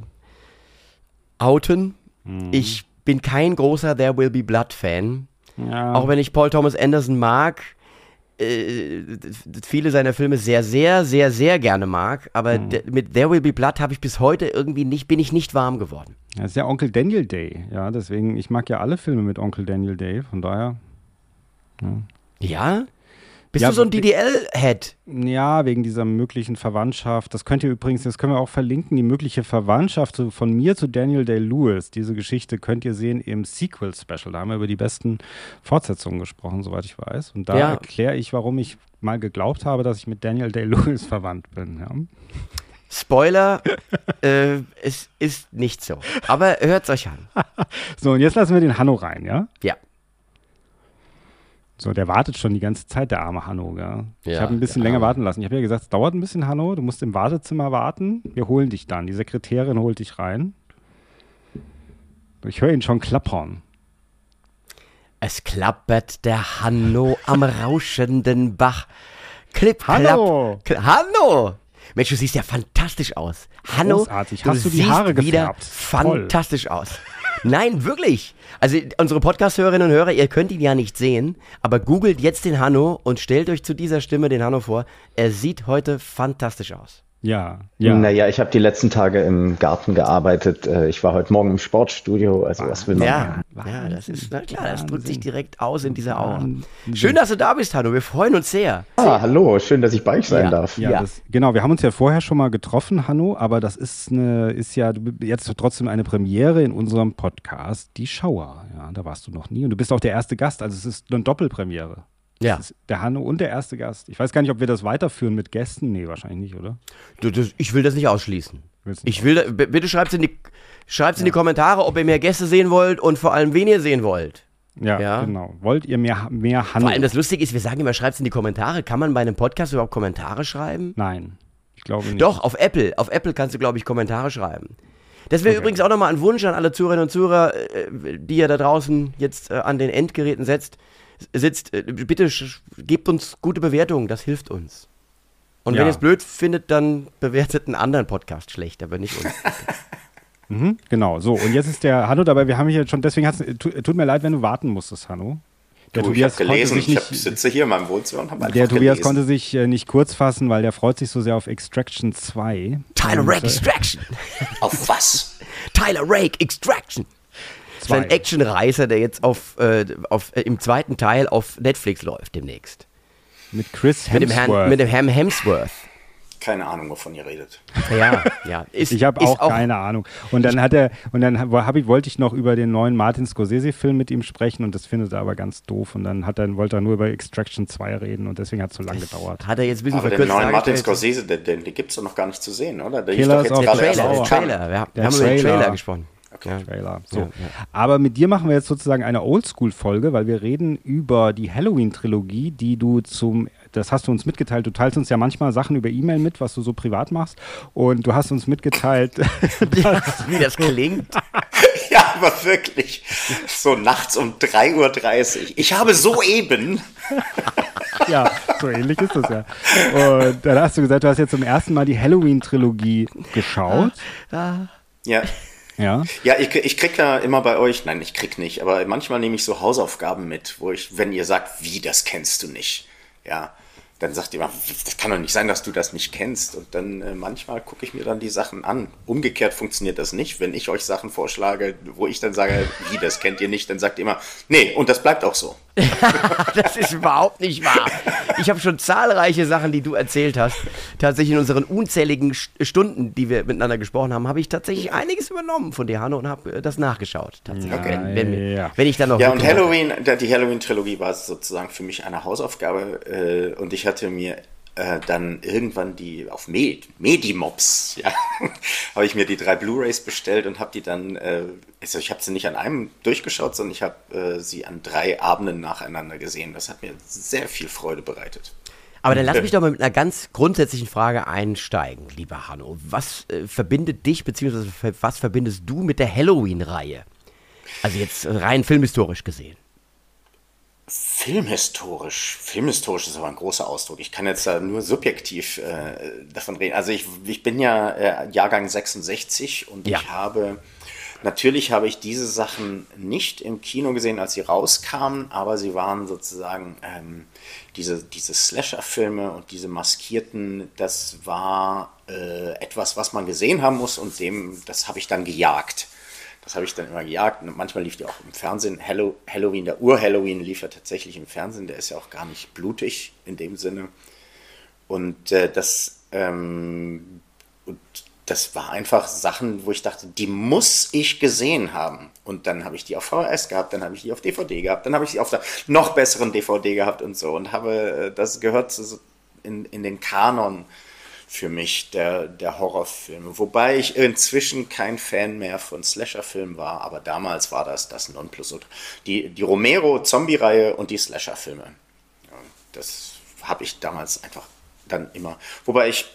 outen, Mhm. ich bin kein großer There Will Be Blood Fan. Ja. Auch wenn ich Paul Thomas Anderson mag, äh, viele seiner Filme sehr, sehr, sehr, sehr gerne mag, aber Mhm. mit There Will Be Blood habe ich bis heute irgendwie nicht, bin ich nicht warm geworden. Das ist ja Onkel Daniel Day, ja, deswegen, ich mag ja alle Filme mit Onkel Daniel Day, von daher. Ja? Bist Ja, du so ein DDL-Head? Ja, wegen dieser möglichen Verwandtschaft. Das könnt ihr übrigens, das können wir auch verlinken, die mögliche Verwandtschaft von mir zu Daniel Day-Lewis. Diese Geschichte könnt ihr sehen im Sequel-Special. Da haben wir über die besten Fortsetzungen gesprochen, soweit ich weiß. Und da Ja. erkläre ich, warum ich mal geglaubt habe, dass ich mit Daniel Day-Lewis (laughs) verwandt bin. Ja. Spoiler, (laughs) äh, es ist nicht so. Aber hört's euch an. (laughs) So, und jetzt lassen wir den Hanno rein, ja? Ja. So, der wartet schon die ganze Zeit, der arme Hanno, gell? ich Ja, habe ein bisschen länger warten lassen. Ich habe ja gesagt, es dauert ein bisschen, Hanno. Du musst im Wartezimmer warten. Wir holen dich dann. Die Sekretärin holt dich rein. Ich höre ihn schon klappern. Es klappert der Hanno am (laughs) rauschenden Bach. Klipp, klapp. Hanno! Kl Hanno! Mensch, du siehst ja fantastisch aus. Hanno, Großartig. Hast du die siehst Haare wieder gefärbt? Toll. fantastisch aus. Nein, wirklich. Also unsere Podcast-Hörerinnen und Hörer, ihr könnt ihn ja nicht sehen, aber googelt jetzt den Hanno und stellt euch zu dieser Stimme den Hanno vor. Er sieht heute fantastisch aus. Ja, ja. Naja, ich habe die letzten Tage im Garten gearbeitet. Äh, Ich war heute Morgen im Sportstudio. Also was will man? Ja, ja, das ist, na klar, das drückt sich direkt aus in dieser Aura. Schön, dass du da bist, Hanno. Wir freuen uns sehr. Ah, hallo, schön, dass ich bei euch sein Ja. darf. Ja, Ja. Das, genau. Wir haben uns ja vorher schon mal getroffen, Hanno, aber das ist eine, ist ja jetzt trotzdem eine Premiere in unserem Podcast, die Schauer. Ja, da warst du noch nie und du bist auch der erste Gast, also es ist eine Doppelpremiere. Ja. Das ist der Hanno und der erste Gast. Ich weiß gar nicht, ob wir das weiterführen mit Gästen. Nee, wahrscheinlich nicht, oder? Du, das, ich will das nicht ausschließen. Nicht Ich will, da- bitte schreibt in die, schreibt's in die Kommentare, ob ihr mehr Gäste sehen wollt und vor allem, wen ihr sehen wollt. Ja, Ja. genau. Wollt ihr mehr, mehr Hanno? Vor allem das Lustige ist, wir sagen immer, schreibt's in die Kommentare. Kann man bei einem Podcast überhaupt Kommentare schreiben? Nein, ich glaube nicht. Doch, auf Apple. Auf Apple kannst du, glaube ich, Kommentare schreiben. Das wäre übrigens auch nochmal ein Wunsch an alle Zuhörerinnen und Zuhörer, äh, die ihr da draußen jetzt äh, an den Endgeräten setzt, sitzt. Äh, bitte gebt uns gute Bewertungen, das hilft uns. Und Ja. wenn ihr es blöd findet, dann bewertet einen anderen Podcast schlecht, aber nicht uns. (laughs) Mhm, genau, so. Und jetzt ist der Hanno dabei. Wir haben hier schon, deswegen hat's, tu, tut mir leid, wenn du warten musstest, Hanno. Der Du, ich Tobias habe gelesen, konnte sich ich hab, nicht, sitze hier in meinem Wohnzimmer und habe der Tobias gelesen. konnte sich äh, nicht kurz fassen, weil der freut sich so sehr auf Extraction 2. Tyler Und, Rake äh, Extraction. Auf was? (laughs) Tyler Rake Extraction. Zwei. Sein Actionreißer, der jetzt auf, äh, auf, äh, im zweiten Teil auf Netflix läuft demnächst. Mit Chris Mit dem, Herrn, Hemsworth. mit dem Herrn Hemsworth. Keine Ahnung, wovon ihr redet. Ja, ja. (laughs) Ist, Ich habe ist auch, keine Ahnung. Und dann hat er, und dann hab ich, wollte ich noch über den neuen Martin Scorsese-Film mit ihm sprechen und das findet er aber ganz doof. Und dann hat er, wollte er nur über Extraction 2 reden und deswegen hat es so lange gedauert. Hat er jetzt ein bisschen Aber den verkürzt neuen Martin. Scorsese, den, den, den gibt es doch noch gar nicht zu sehen, oder? Der Killers of doch jetzt gerade Trailer, der Trailer. Wir, haben- wir Der haben über den. Trailer gesprochen. Ja. Trailer. So. Ja, ja. Aber mit dir machen wir jetzt sozusagen eine Oldschool-Folge, weil wir reden über die Halloween-Trilogie, die du zum, das hast du uns mitgeteilt, du teilst uns ja manchmal Sachen über E-Mail mit, was du so privat machst. Und du hast uns mitgeteilt, (laughs) (laughs) Wie das klingt. (laughs) Ja, aber wirklich. So nachts um 3.30 Uhr. Ich habe soeben. ja, so ähnlich ist das ja. Und dann hast du gesagt, du hast jetzt zum ersten Mal die Halloween-Trilogie geschaut. Ja. Ja. Ja, ich, ich krieg ja immer bei euch, nein, ich krieg nicht, aber manchmal nehme ich so Hausaufgaben mit, wo ich, wenn ihr sagt, wie, das kennst du nicht, ja, dann sagt ihr immer, das kann doch nicht sein, dass du das nicht kennst. Und dann äh, manchmal gucke ich mir dann die Sachen an. Umgekehrt funktioniert das nicht. Wenn ich euch Sachen vorschlage, wo ich dann sage, wie, das kennt ihr nicht, dann sagt ihr immer, nee, und das bleibt auch so. (laughs) Das ist überhaupt nicht wahr. Ich habe schon zahlreiche Sachen, die du erzählt hast. Tatsächlich in unseren unzähligen St- Stunden, die wir miteinander gesprochen haben, habe ich tatsächlich einiges übernommen von dir, Hanno, und habe äh, das nachgeschaut. Tatsächlich. Okay. Wenn, wenn, wenn ich dann noch. Ja, und Halloween, die Halloween-Trilogie war sozusagen für mich eine Hausaufgabe äh, und ich hatte mir äh, dann irgendwann die auf Med Medimobs, (laughs) ja, habe ich mir die drei Blu-rays bestellt und habe die dann, äh, also ich habe sie nicht an einem durchgeschaut, sondern ich habe äh, sie an drei Abenden nacheinander gesehen. Das hat mir sehr viel Freude bereitet. Aber dann lass mich doch mal mit einer ganz grundsätzlichen Frage einsteigen, lieber Hanno. Was äh, verbindet dich, beziehungsweise was verbindest du mit der Halloween-Reihe? Also jetzt rein filmhistorisch gesehen. Filmhistorisch, filmhistorisch ist aber ein großer Ausdruck. Ich kann jetzt da nur subjektiv äh, davon reden. Also ich, ich bin ja äh, Jahrgang 66 und Ja. ich habe, natürlich habe ich diese Sachen nicht im Kino gesehen, als sie rauskamen, aber sie waren sozusagen ähm, diese, diese Slasher-Filme und diese maskierten, das war äh, etwas, was man gesehen haben muss und dem, das habe ich dann gejagt. Das habe ich dann immer gejagt. Und manchmal lief die auch im Fernsehen. Hallow Halloween, der Ur-Halloween lief ja tatsächlich im Fernsehen. Der ist ja auch gar nicht blutig in dem Sinne. Und äh, das, ähm, und das war einfach Sachen, wo ich dachte, die muss ich gesehen haben. Und dann habe ich die auf VHS gehabt, dann habe ich die auf DVD gehabt, dann habe ich sie auf der noch besseren DVD gehabt und so. Und habe, äh, das gehört in, in den Kanon für mich der, der Horrorfilme. Wobei ich inzwischen kein Fan mehr von Slasher-Filmen war, aber damals war das das Nonplusultra. Die, die Romero-Zombie-Reihe und die Slasher-Filme. Ja, das habe ich damals einfach dann immer. Wobei ich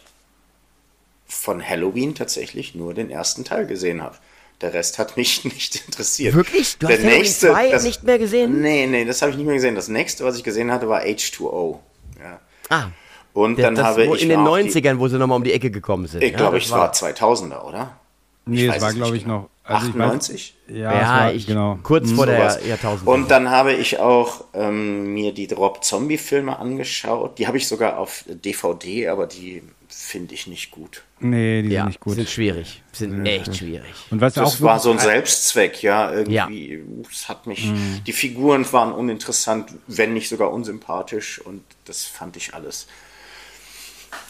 von Halloween tatsächlich nur den ersten Teil gesehen habe. Der Rest hat mich (laughs) nicht interessiert. Wirklich? Du hast Halloween 2 nicht mehr gesehen? Nee, nee, das habe ich nicht mehr gesehen. Das nächste, was ich gesehen hatte, war H2O. Ja. Ah, Und der, dann das, habe wo ich in den auch die- 90ern, wo sie nochmal um die Ecke gekommen sind. ich glaube, das ich war 2000er, oder? Nee, es war, glaube ich, genau. noch. Also ich weiß- 98? ja, Ja, es war, ich, genau. kurz vor der. Jahrtausend. Und dann habe ich auch ähm, mir die Rob Zombie-Filme angeschaut. Die habe ich sogar auf DVD, aber die finde ich nicht gut. Nee, die ja, sind nicht gut. sind schwierig. Sind echt schwierig. Und was Das auch war so ein Selbstzweck, ja, irgendwie. Es hat mich, die Figuren waren uninteressant, wenn nicht sogar unsympathisch und das fand ich alles.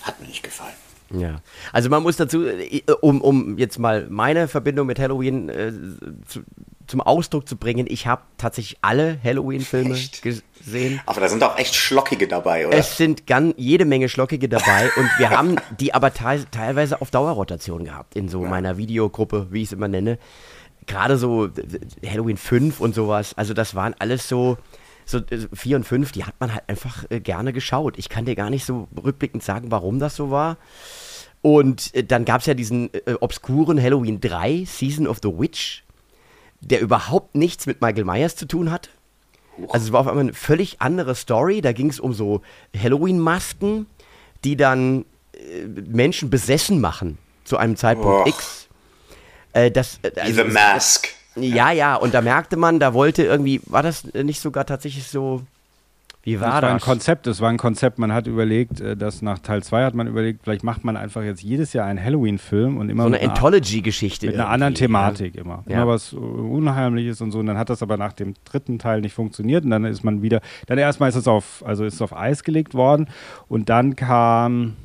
Hat mir nicht gefallen. Ja, also man muss dazu, äh, um, um jetzt mal meine Verbindung mit Halloween äh, zu, zum Ausdruck zu bringen, ich habe tatsächlich alle Halloween-Filme gesehen. Aber da sind auch echt schlockige dabei, oder? Es sind ganz, jede Menge Schlockige dabei (laughs) und wir haben die aber teil, teilweise auf Dauerrotation gehabt in so meiner Videogruppe, wie ich es immer nenne. Gerade so äh, Halloween 5 und sowas, also das waren alles so, so äh, 4 und 5, die hat man halt einfach äh, gerne geschaut. Ich kann dir gar nicht so rückblickend sagen, warum das so war. Und äh, dann gab es ja diesen äh, obskuren Halloween 3, Season of the Witch, der überhaupt nichts mit Michael Myers zu tun hat. Also es war auf einmal eine völlig andere Story. Da ging es um so Halloween-Masken, die dann äh, Menschen besessen machen zu einem Zeitpunkt Och. X. Äh, das, äh, also The Mask. Ja, ja, und da merkte man, da wollte irgendwie, war das nicht sogar tatsächlich so, wie war das das? war ein Konzept, es war ein Konzept. Man hat überlegt, äh, dass nach Teil 2 hat man überlegt, vielleicht macht man einfach jetzt jedes Jahr einen Halloween-Film und immer so eine Anthology-Geschichte. mit einer anderen ja. Thematik immer. Ja. Immer was äh, Unheimliches und so. Und dann hat das aber nach dem dritten Teil nicht funktioniert. Und dann ist man wieder, dann erstmal ist es auf, also ist es auf Eis gelegt worden. Und dann kam,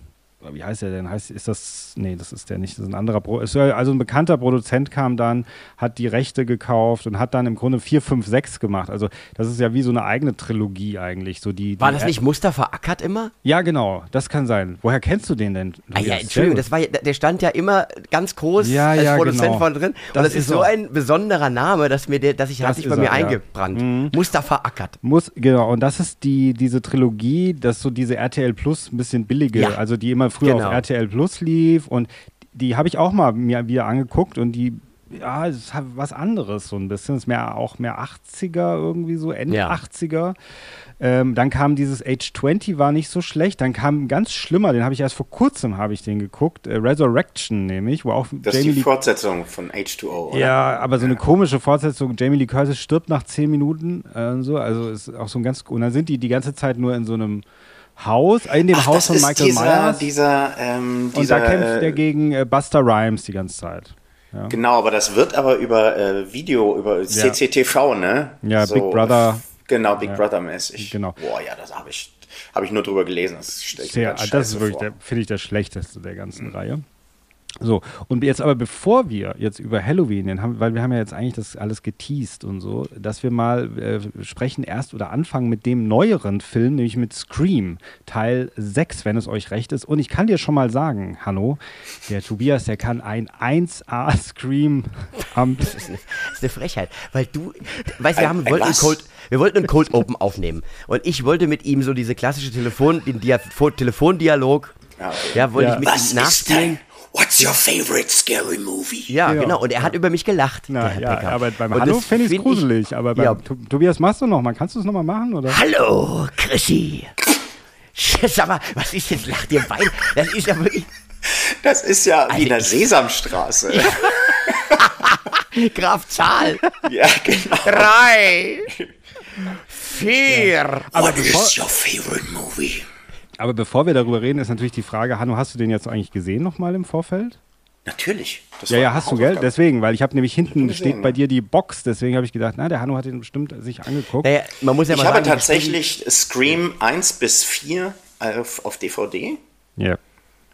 wie heißt der denn? Heißt, ist das, nee, das ist der nicht, das ist ein anderer, Pro, also ein bekannter Produzent kam dann, hat die Rechte gekauft und hat dann im Grunde 4, 5, 6 gemacht. Also das ist ja wie so eine eigene Trilogie eigentlich. So die, War die das nicht Mustafa Ackert immer? Ja, genau, das kann sein. Woher kennst du den denn? Ah, ja? Entschuldigung, das war, der stand ja immer ganz groß Ja, als ja, Produzent genau. von drin. Und Das das, ist so ein besonderer Name, dass mir der, dass ich Das hat sich bei mir er, eingebrannt. Mustafa Ackert. Muss, genau, und das ist die, diese Trilogie, das ist so diese RTL Plus ein bisschen billige, also die immer früher genau. auf RTL Plus lief und die habe ich auch mal mir wieder angeguckt und die, ja, es ist halt was anderes so ein bisschen, es ist mehr, auch mehr 80er irgendwie so, End Ja. 80er. Ähm, dann kam dieses Age 20, war nicht so schlecht. Dann kam ein ganz schlimmer, den habe ich erst vor kurzem habe ich den geguckt, äh, Resurrection nämlich, wo auch Das ist Jamie die Lee Fortsetzung von H2O, oder? ja, aber so eine komische Fortsetzung. Jamie Lee Curtis stirbt nach zehn Minuten. Äh, so, also ist auch so ein ganz. Und dann sind die die ganze Zeit nur in so einem Haus, in dem Ach, Haus das von Michael dieser, Myers. dieser, ähm, und dieser, da kämpft äh, er gegen äh, Buster Rhymes die ganze Zeit. Ja. Genau, aber das wird aber über äh, Video, über CCTV, ne? Ja, Big Brother. Genau, Big Brother mäßig. genau. Boah, ja, das habe ich, hab ich nur drüber gelesen. Das Sehr, das ist wirklich, finde ich, der schlechteste der ganzen Reihe. So, und jetzt aber bevor wir jetzt über Halloween, den haben, weil wir haben ja jetzt eigentlich das alles geteased und so, dass wir mal äh, sprechen erst oder anfangen mit dem neueren Film, nämlich mit Scream, Teil 6, wenn es euch recht ist. Und ich kann dir schon mal sagen, Hanno, der Tobias, der kann ein 1A Scream (laughs) am Das ist eine Frechheit, weil du, weißt, wir Ein- haben, ein wollten einen was? Cold, wir wollten einen Cold Open aufnehmen und ich wollte mit ihm so diese klassische Telefon, den Dia Telefondialog, Ja, wollte Ja. ich mit Was ihm ist nachspielen. What's your favorite scary movie? Ja, Ja. genau. Und er hat über mich gelacht. Na, der Herr ja, Becker. aber beim Und Hallo finde ich es gruselig. aber beim ja. To- Tobias, machst du noch mal? Kannst du es noch mal machen? Oder? Hallo, Chrissy. (laughs) Sag mal, was ist jetzt? Lacht ihr beide? Das ist ja wirklich Das ist ja wie in der Sesamstraße. (laughs) Graf Zahl. ja, genau. Drei. (laughs) Vier. Aber What is your favorite movie? Aber bevor wir darüber reden, ist natürlich die Frage, Hanno, hast du den jetzt eigentlich gesehen noch mal im Vorfeld? Natürlich. Das Ja, ja, hast du, gell? Deswegen, weil ich habe nämlich hinten gesehen, steht bei dir die Box, deswegen habe ich gedacht, na, der Hanno hat den bestimmt sich angeguckt. Naja, man muss ja Ich mal habe sagen, tatsächlich Scream 1 bis 4 auf, auf DVD. Ja.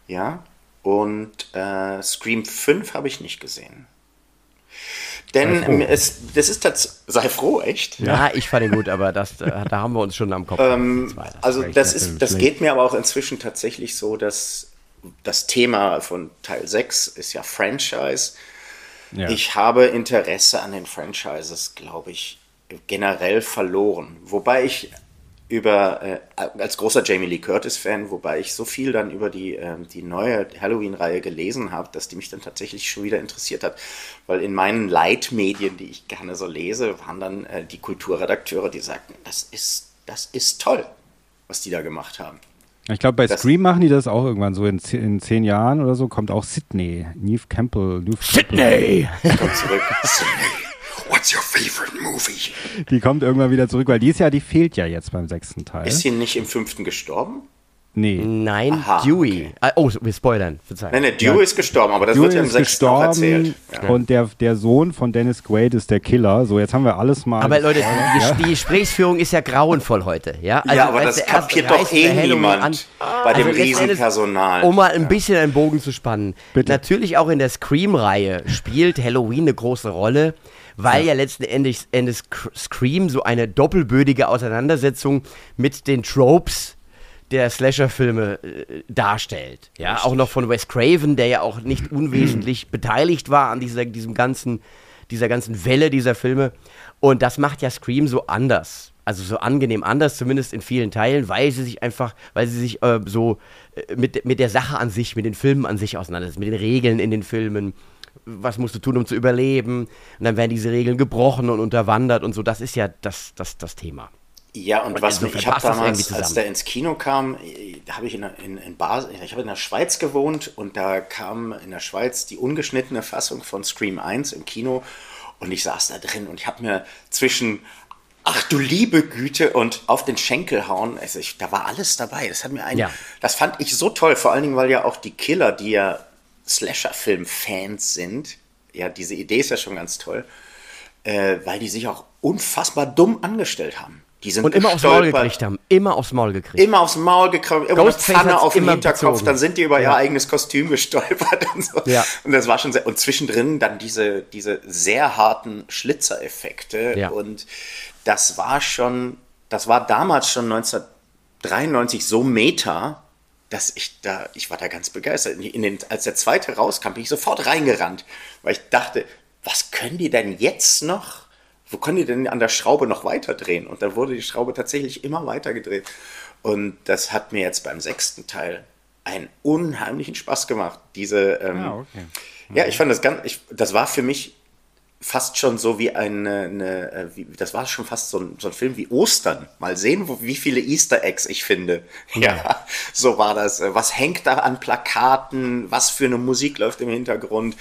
Ja. Und äh, Scream 5 habe ich nicht gesehen. Denn es, das ist tatsächlich. Sei froh, echt? Ja, ich fand ihn gut, aber das, äh, da haben wir uns schon am Kopf. Ähm, Das das. also das ist, das geht mir aber auch inzwischen tatsächlich so, dass das Thema von Teil 6 ist ja Franchise. ja. Ich habe Interesse an den Franchises, glaube ich, generell verloren. Wobei ich über, äh, als großer Jamie Lee Curtis-Fan, wobei ich so viel dann über die, ähm, die neue Halloween-Reihe gelesen habe, dass die mich dann tatsächlich schon wieder interessiert hat. Weil in meinen Leitmedien, die ich gerne so lese, waren dann äh, die Kulturredakteure, die sagten, das ist, das ist toll, was die da gemacht haben. ich glaube, bei das- Scream machen die das auch irgendwann so in, in zehn Jahren oder so, kommt auch Sydney, Neve Campbell. Neve Sydney! (laughs) Kommt zurück. What's your favorite movie? Die kommt irgendwann wieder zurück, weil dieses Jahr, die fehlt ja jetzt beim sechsten Teil. Ist sie nicht im fünften gestorben? nee. Nein, Aha, Dewey. Ah, oh, wir spoilern. Verzeihung. Nein, nein, Dew ist gestorben, aber das Dewey wird ja im sechsten auch erzählt. Ja. und der, der Sohn von Dennis Quaid ist der Killer. So, jetzt haben wir alles mal. Aber Leute, gespoilert, die, die Gesprächsführung ist ja grauenvoll heute. Ja, Also, ja, aber das kapiert doch eh niemand an. bei dem Also Endes, Riesenpersonal. Um mal ein bisschen einen Bogen zu spannen. Bitte. Natürlich auch in der Scream-Reihe spielt Halloween eine große Rolle, weil ja, letzten Endes, Endes Cr- Scream so eine doppelbödige Auseinandersetzung mit den Tropes der Slasher-Filme äh, darstellt. Ja, auch noch von Wes Craven, der ja auch nicht (clears throat) unwesentlich beteiligt war an dieser, diesem ganzen, dieser ganzen Welle dieser Filme. Und das macht ja Scream so anders. Also so angenehm anders, zumindest in vielen Teilen, weil sie sich einfach, weil sie sich äh, so äh, mit, mit der Sache an sich, mit den Filmen an sich auseinandersetzen, mit den Regeln in den Filmen. Was musst du tun, um zu überleben? Und dann werden diese Regeln gebrochen und unterwandert und so. Das ist ja das, das, das Thema. Ja, und was mich, ich habe damals, als der ins Kino kam, äh, da habe ich in, der- in, in Basel, ich habe in der Schweiz gewohnt und da kam in der Schweiz die ungeschnittene Fassung von Scream 1 im Kino Und ich saß da drin und ich habe mir zwischen Ach du liebe Güte und auf den Schenkel hauen, also ich, da war alles dabei. Das hat mir ein, Ja. das fand ich so toll, vor allen Dingen, weil ja auch die Killer, die ja Slasher-Film-Fans sind, ja, diese Idee ist ja schon ganz toll, äh, weil die sich auch unfassbar dumm angestellt haben. Die sind Und immer aufs Maul gekriegt haben. Immer aufs Maul gekriegt. Immer aufs Maul gekramt, immer eine Pfanne auf dem immer Hinterkopf, bezogen. dann sind die über ihr Ja. eigenes Kostüm gestolpert (laughs) und so. Ja. Und das war schon sehr, und zwischendrin dann diese, diese sehr harten Schlitzereffekte. Ja. Und das war schon, das war damals schon 1993 so meta, dass ich da, ich war da ganz begeistert. In den, als der zweite rauskam, bin ich sofort reingerannt, weil ich dachte, was können die denn jetzt noch? Wo können die denn an der Schraube noch weiter drehen? Und dann wurde die Schraube tatsächlich immer weiter gedreht. Und das hat mir jetzt beim sechsten Teil einen unheimlichen Spaß gemacht. Diese, ähm, Ah, okay. ja, ich fand das ganz, ich, das war für mich fast schon so wie eine, eine äh, wie, das war schon fast so ein, so ein Film wie Ostern. Mal sehen, wo, wie viele Easter Eggs ich finde. (laughs) Ja. so war das. Äh, Was hängt da an Plakaten? Was für eine Musik läuft im Hintergrund?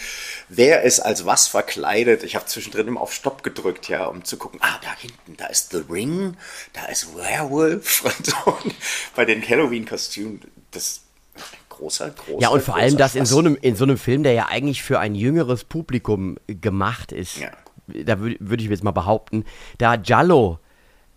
Wer ist als was verkleidet? Ich habe zwischendrin immer auf Stopp gedrückt, ja, um zu gucken, ah, da hinten, da ist The Ring, da ist Werewolf (laughs) und so. Und bei den Halloween-Kostümen, das großer, großer. Ja, und vor allem großer das in so, einem, in so einem Film, der ja eigentlich für ein jüngeres Publikum gemacht ist, Ja. da würde würd ich jetzt mal behaupten, da Giallo.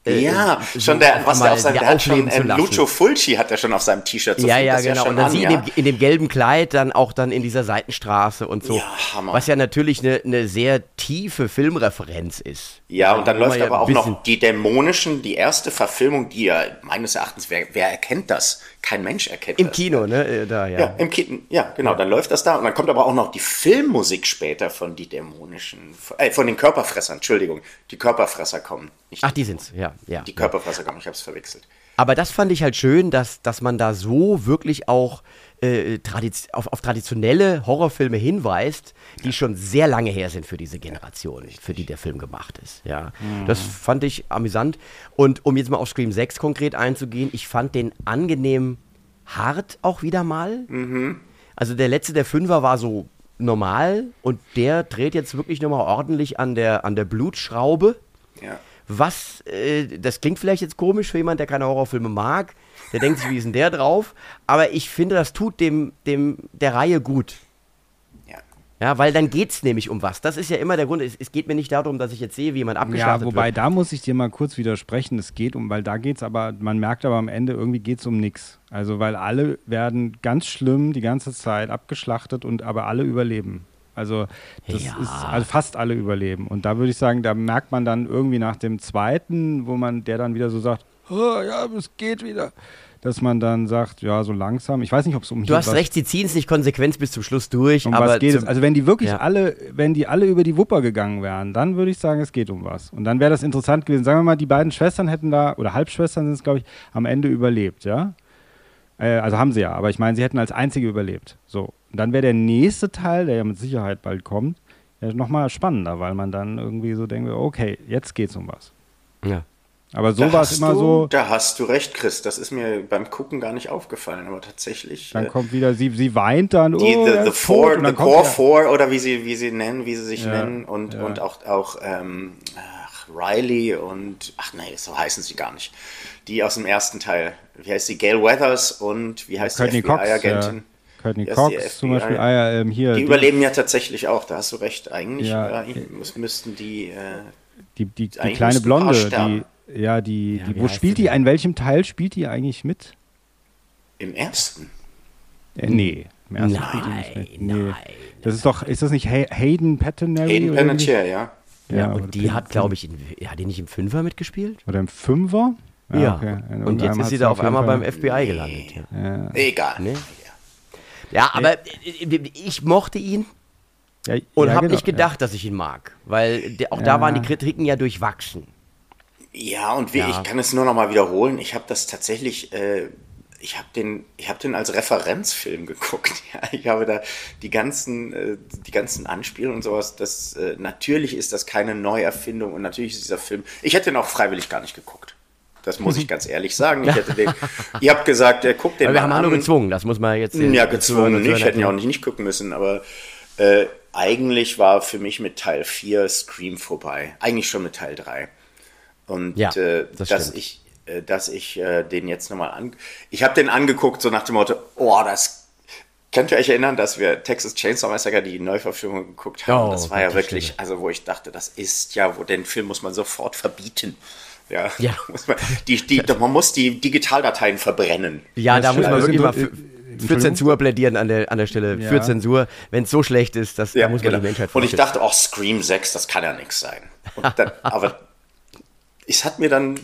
äh, Ja, so schon der, was der auf seinem, der hat schon, lassen. Lucio Fulci hat er schon auf seinem T-Shirt. So ja, ja, genau. schon und dann an, sie ja. in, dem, in dem gelben Kleid dann auch dann in dieser Seitenstraße und so. Ja, Hammer. Was ja natürlich eine, eine sehr tiefe Filmreferenz ist. Ja, und dann man läuft ja aber auch noch die dämonischen, die erste Verfilmung, die ja meines Erachtens, wer, wer erkennt das? Kein Mensch erkennt Im das. Kino, ne? äh, Da, ja. Ja, im Kino, ja, genau, dann läuft das da und dann kommt aber auch noch die Filmmusik später von die dämonischen, äh, von den Körperfressern, Entschuldigung, die Körperfresser kommen. Nicht Ach, die sind's, ja, ja. Die Körperfresser kommen, ich hab's verwechselt. Aber das fand ich halt schön, dass, dass man da so wirklich auch äh, tradiz auf, auf traditionelle Horrorfilme hinweist, die schon sehr lange her sind für diese Generation, für die der Film gemacht ist. Ja, das fand ich amüsant. Und um jetzt mal auf Scream 6 konkret einzugehen, ich fand den angenehm hart auch wieder mal. Also der letzte, der Fünfer, war so normal und der dreht jetzt wirklich nochmal ordentlich an der, an der Blutschraube. Ja. Was, äh, das klingt vielleicht jetzt komisch für jemanden, der keine Horrorfilme mag. Der denkt sich, wie ist denn der drauf? Aber ich finde, das tut dem, dem der Reihe gut. Ja. Ja, weil dann geht's nämlich um was. Das ist ja immer der Grund. Es, es geht mir nicht darum, dass ich jetzt sehe, wie jemand abgeschlachtet Ja, wobei wird. da muss ich dir mal kurz widersprechen. Es geht um, weil da geht's aber, man merkt aber am Ende irgendwie geht's um nichts. Also weil alle werden ganz schlimm die ganze Zeit abgeschlachtet und aber alle überleben. Also das Ja. ist also fast alle überleben. Und da würde ich sagen, da merkt man dann irgendwie nach dem zweiten, wo man der dann wieder so sagt, oh, ja, es geht wieder. Dass man dann sagt, ja, so langsam. Ich weiß nicht, ob es um Du hast recht, sie ziehen es nicht konsequent bis zum Schluss durch. um aber was geht es? zum- Also wenn die wirklich Ja. alle, wenn die alle über die Wupper gegangen wären, dann würde ich sagen, es geht um was. Und dann wäre das interessant gewesen. Sagen wir mal, die beiden Schwestern hätten da, oder Halbschwestern sind es, glaube ich, am Ende überlebt, ja? Äh, also haben sie ja, aber ich meine, sie hätten als einzige überlebt. So. Und dann wäre der nächste Teil, der ja mit Sicherheit bald kommt, ja nochmal spannender, weil man dann irgendwie so denkt, okay, jetzt geht's um was. ja. Aber so war es immer du, so, Da hast du recht, Chris. Das ist mir beim Gucken gar nicht aufgefallen, aber tatsächlich. dann äh, kommt wieder, sie, sie weint dann, die, oh, the, er the, ist four, the Core Four oder wie sie, wie sie nennen, wie sie sich Ja, nennen und, ja. und auch, auch ähm, ach, Riley und ach nee, so heißen sie gar nicht. Die aus dem ersten Teil. Wie heißt sie? Gail Weathers und wie heißt Courtney die. FBI-Agentin? Courtney die Cox zum FBI? Beispiel, ah ja, ähm, hier, Die die- überleben ja tatsächlich auch, da hast du recht. Eigentlich, Ja, äh, eigentlich müß- müssten die. Äh, Die, die, die kleine Blonde, sterben. die, ja, die, Ja, die wo spielt die, denn? in welchem Teil spielt die eigentlich mit? Im ersten. Äh, nee, im ersten Nein, spielt die nicht mit. nein, Das ist doch, ist das nicht Hay Hayden Pattonary? Hayden? Panettiere, ja. Ja, oder und die hat, glaube ich, in, hat die nicht im Fünfer mitgespielt? Oder im Fünfer? Ja. okay. In Und jetzt ist sie da auf einmal beim FBI gelandet. Ja. Ja, Egal. Ne? Ja, aber äh, ich mochte ihn ja, und ja, habe genau, nicht gedacht, dass ich ihn mag. Weil der, auch Ja. da waren die Kritiken ja durchwachsen. Ja, und wie, Ja. ich kann es nur noch mal wiederholen. Ich habe das tatsächlich, äh, ich habe den, ich habe den als Referenzfilm geguckt. (laughs) Ja, ich habe da die ganzen, äh, die ganzen Anspielungen und sowas. Das äh, natürlich ist das keine Neuerfindung und natürlich ist dieser Film. Ich hätte den auch freiwillig gar nicht geguckt. Das muss ich (laughs) ganz ehrlich sagen. Ich hätte den. ihr habt gesagt, äh, guckt den Weil wir haben an. Hanno gezwungen, das muss man jetzt. Ja, gezwungen nicht, hätten ja auch nicht, nicht gucken müssen, aber äh, eigentlich war für mich mit Teil 4 Scream vorbei. Eigentlich schon mit Teil 3. Und Ja, äh, das dass stimmt. ich, äh, dass ich äh, den jetzt nochmal an. Ich habe den angeguckt, so nach dem Motto, oh, das. Könnt ihr euch erinnern, dass wir Texas Chainsaw Massacre die Neuverfilmung geguckt haben? Oh, das war ja wirklich, also wo ich dachte, das ist ja, wo den Film muss man sofort verbieten. Ja, Ja. (laughs) Muss man, die, die, man muss die Digitaldateien verbrennen. Ja, da Das muss man stimmt. wirklich mal Also, für, äh, für? Zensur plädieren an der, an der Stelle. Ja. Für Zensur, wenn es so schlecht ist, das, da muss man genau. die Menschheit Und ich dachte, auch Scream 6, das kann ja nichts sein. Und dann, (laughs) aber es hat mir dann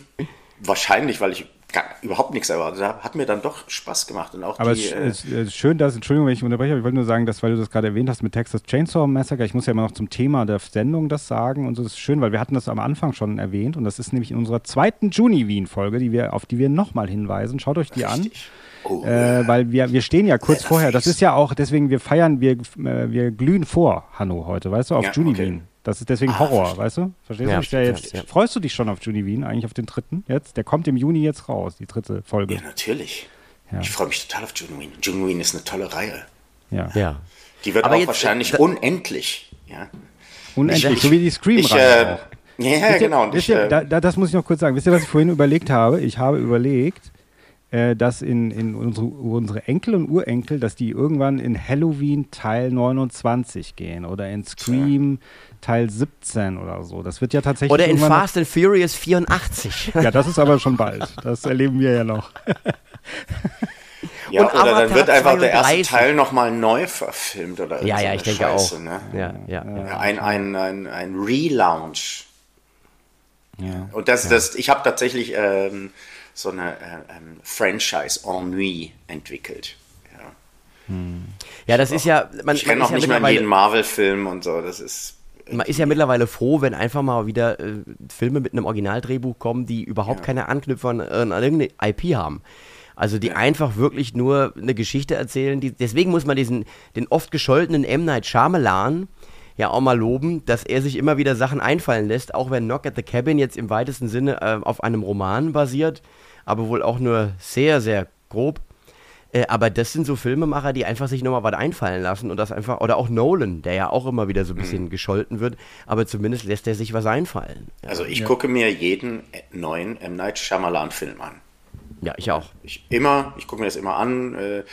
wahrscheinlich, weil ich gar, überhaupt nichts erwartet habe, hat mir dann doch Spaß gemacht. Und auch Aber die, es äh, ist, es ist schön, dass, Entschuldigung, wenn ich unterbreche, aber ich wollte nur sagen, dass, weil du das gerade erwähnt hast mit Texas Chainsaw Massacre, ich muss ja immer noch zum Thema der Sendung das sagen und so, das ist schön, weil wir hatten das am Anfang schon erwähnt und das ist nämlich in unserer zweiten Juni-Wien-Folge, die wir, auf die wir nochmal hinweisen. Schaut euch die an. richtig. Oh, Äh, weil wir, wir stehen ja kurz vorher. Das ist ja auch, deswegen, wir feiern, wir, äh, wir glühen vor, Hanno, heute, weißt du, auf Ja, Juni okay. Wien. Das ist deswegen Ah, Horror, verstehe. weißt du? Verstehst Ja, du? Ja, jetzt, ja. Freust du dich schon auf Juni Wien, eigentlich auf den dritten jetzt? Der kommt im Juni jetzt raus, die dritte Folge. ja, natürlich. Ja. Ich freue mich total auf June June Ween ist eine tolle Reihe. Ja. Ja. Die wird Aber auch jetzt, wahrscheinlich da- unendlich. Ja, Unendlich, Ich- so wie die Scream-Reihe äh, ja, Wisst ihr- genau. Wisst ich, ihr, äh, da, da, das muss ich noch kurz sagen. Wisst ihr, was ich vorhin überlegt habe? Ich habe überlegt, äh, dass in, in unsere, unsere Enkel und Urenkel, dass die irgendwann in Halloween Teil 29 gehen oder in Scream Teil 17 oder so. Das wird ja tatsächlich Oder in Fast and Furious 84. (laughs) Ja, das ist aber schon bald. Das erleben wir ja noch. ja, und oder dann Avatar wird einfach der erste 32. Teil nochmal neu verfilmt oder ja, ja, ich denke Scheiße, auch. Ne? Ja, ja, ja. Ein, ein, ein, ein Relaunch. Ja. Und das, das, ich habe tatsächlich ähm, so eine äh, ähm, Franchise Ennui entwickelt. Ja. Ja, das ist ja, man, Ich kenne auch ja nicht mehr jeden Marvel-Film und so. Das ist. Man ist ja mittlerweile froh, wenn einfach mal wieder äh, Filme mit einem Originaldrehbuch kommen, die überhaupt keine Anknüpfer an, an irgendeine IP haben. Also die einfach wirklich nur eine Geschichte erzählen. Die, deswegen muss man diesen, den oft gescholtenen M. Night Shyamalan ja auch mal loben, dass er sich immer wieder Sachen einfallen lässt, auch wenn Knock at the Cabin jetzt im weitesten Sinne äh, auf einem Roman basiert, aber wohl auch nur sehr, sehr grob. Äh, aber das sind so Filmemacher, die einfach sich nochmal was einfallen lassen und das einfach, oder auch Nolan, der ja auch immer wieder so ein bisschen gescholten wird, aber zumindest lässt er sich was einfallen. Ja, Also ich gucke mir jeden neuen M. Night Shyamalan-Film an. ja ich auch. Ich immer, ich gucke mir das immer an. äh,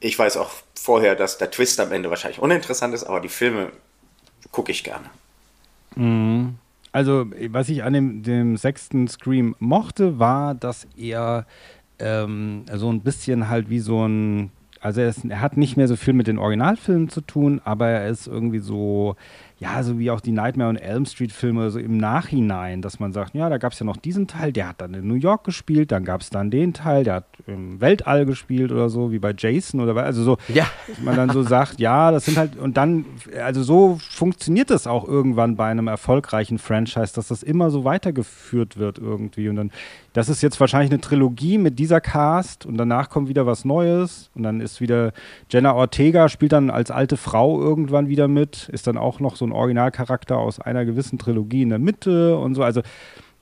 Ich weiß auch vorher, dass der Twist am Ende wahrscheinlich uninteressant ist, aber die Filme gucke ich gerne. Also, was ich an dem, dem sechsten Scream mochte, war, dass er ähm, so ein bisschen halt wie so ein. Also, er, ist, er hat nicht mehr so viel mit den Originalfilmen zu tun, aber er ist irgendwie so, ja, so wie auch die Nightmare on Elm Street Filme, so im Nachhinein, dass man sagt, ja, da gab es ja noch diesen Teil, der hat dann in New York gespielt, dann gab es dann den Teil, der hat im Weltall gespielt oder so, wie bei Jason oder bei- also so, Ja. man dann so sagt, ja, das sind halt, und dann, also so funktioniert das auch irgendwann bei einem erfolgreichen Franchise, dass das immer so weitergeführt wird irgendwie. Und dann, das ist jetzt wahrscheinlich eine Trilogie mit dieser Cast und danach kommt wieder was Neues und dann ist wieder Jenna Ortega spielt dann als alte Frau irgendwann wieder mit, ist dann auch noch so ein Originalcharakter aus einer gewissen Trilogie in der Mitte und so. Also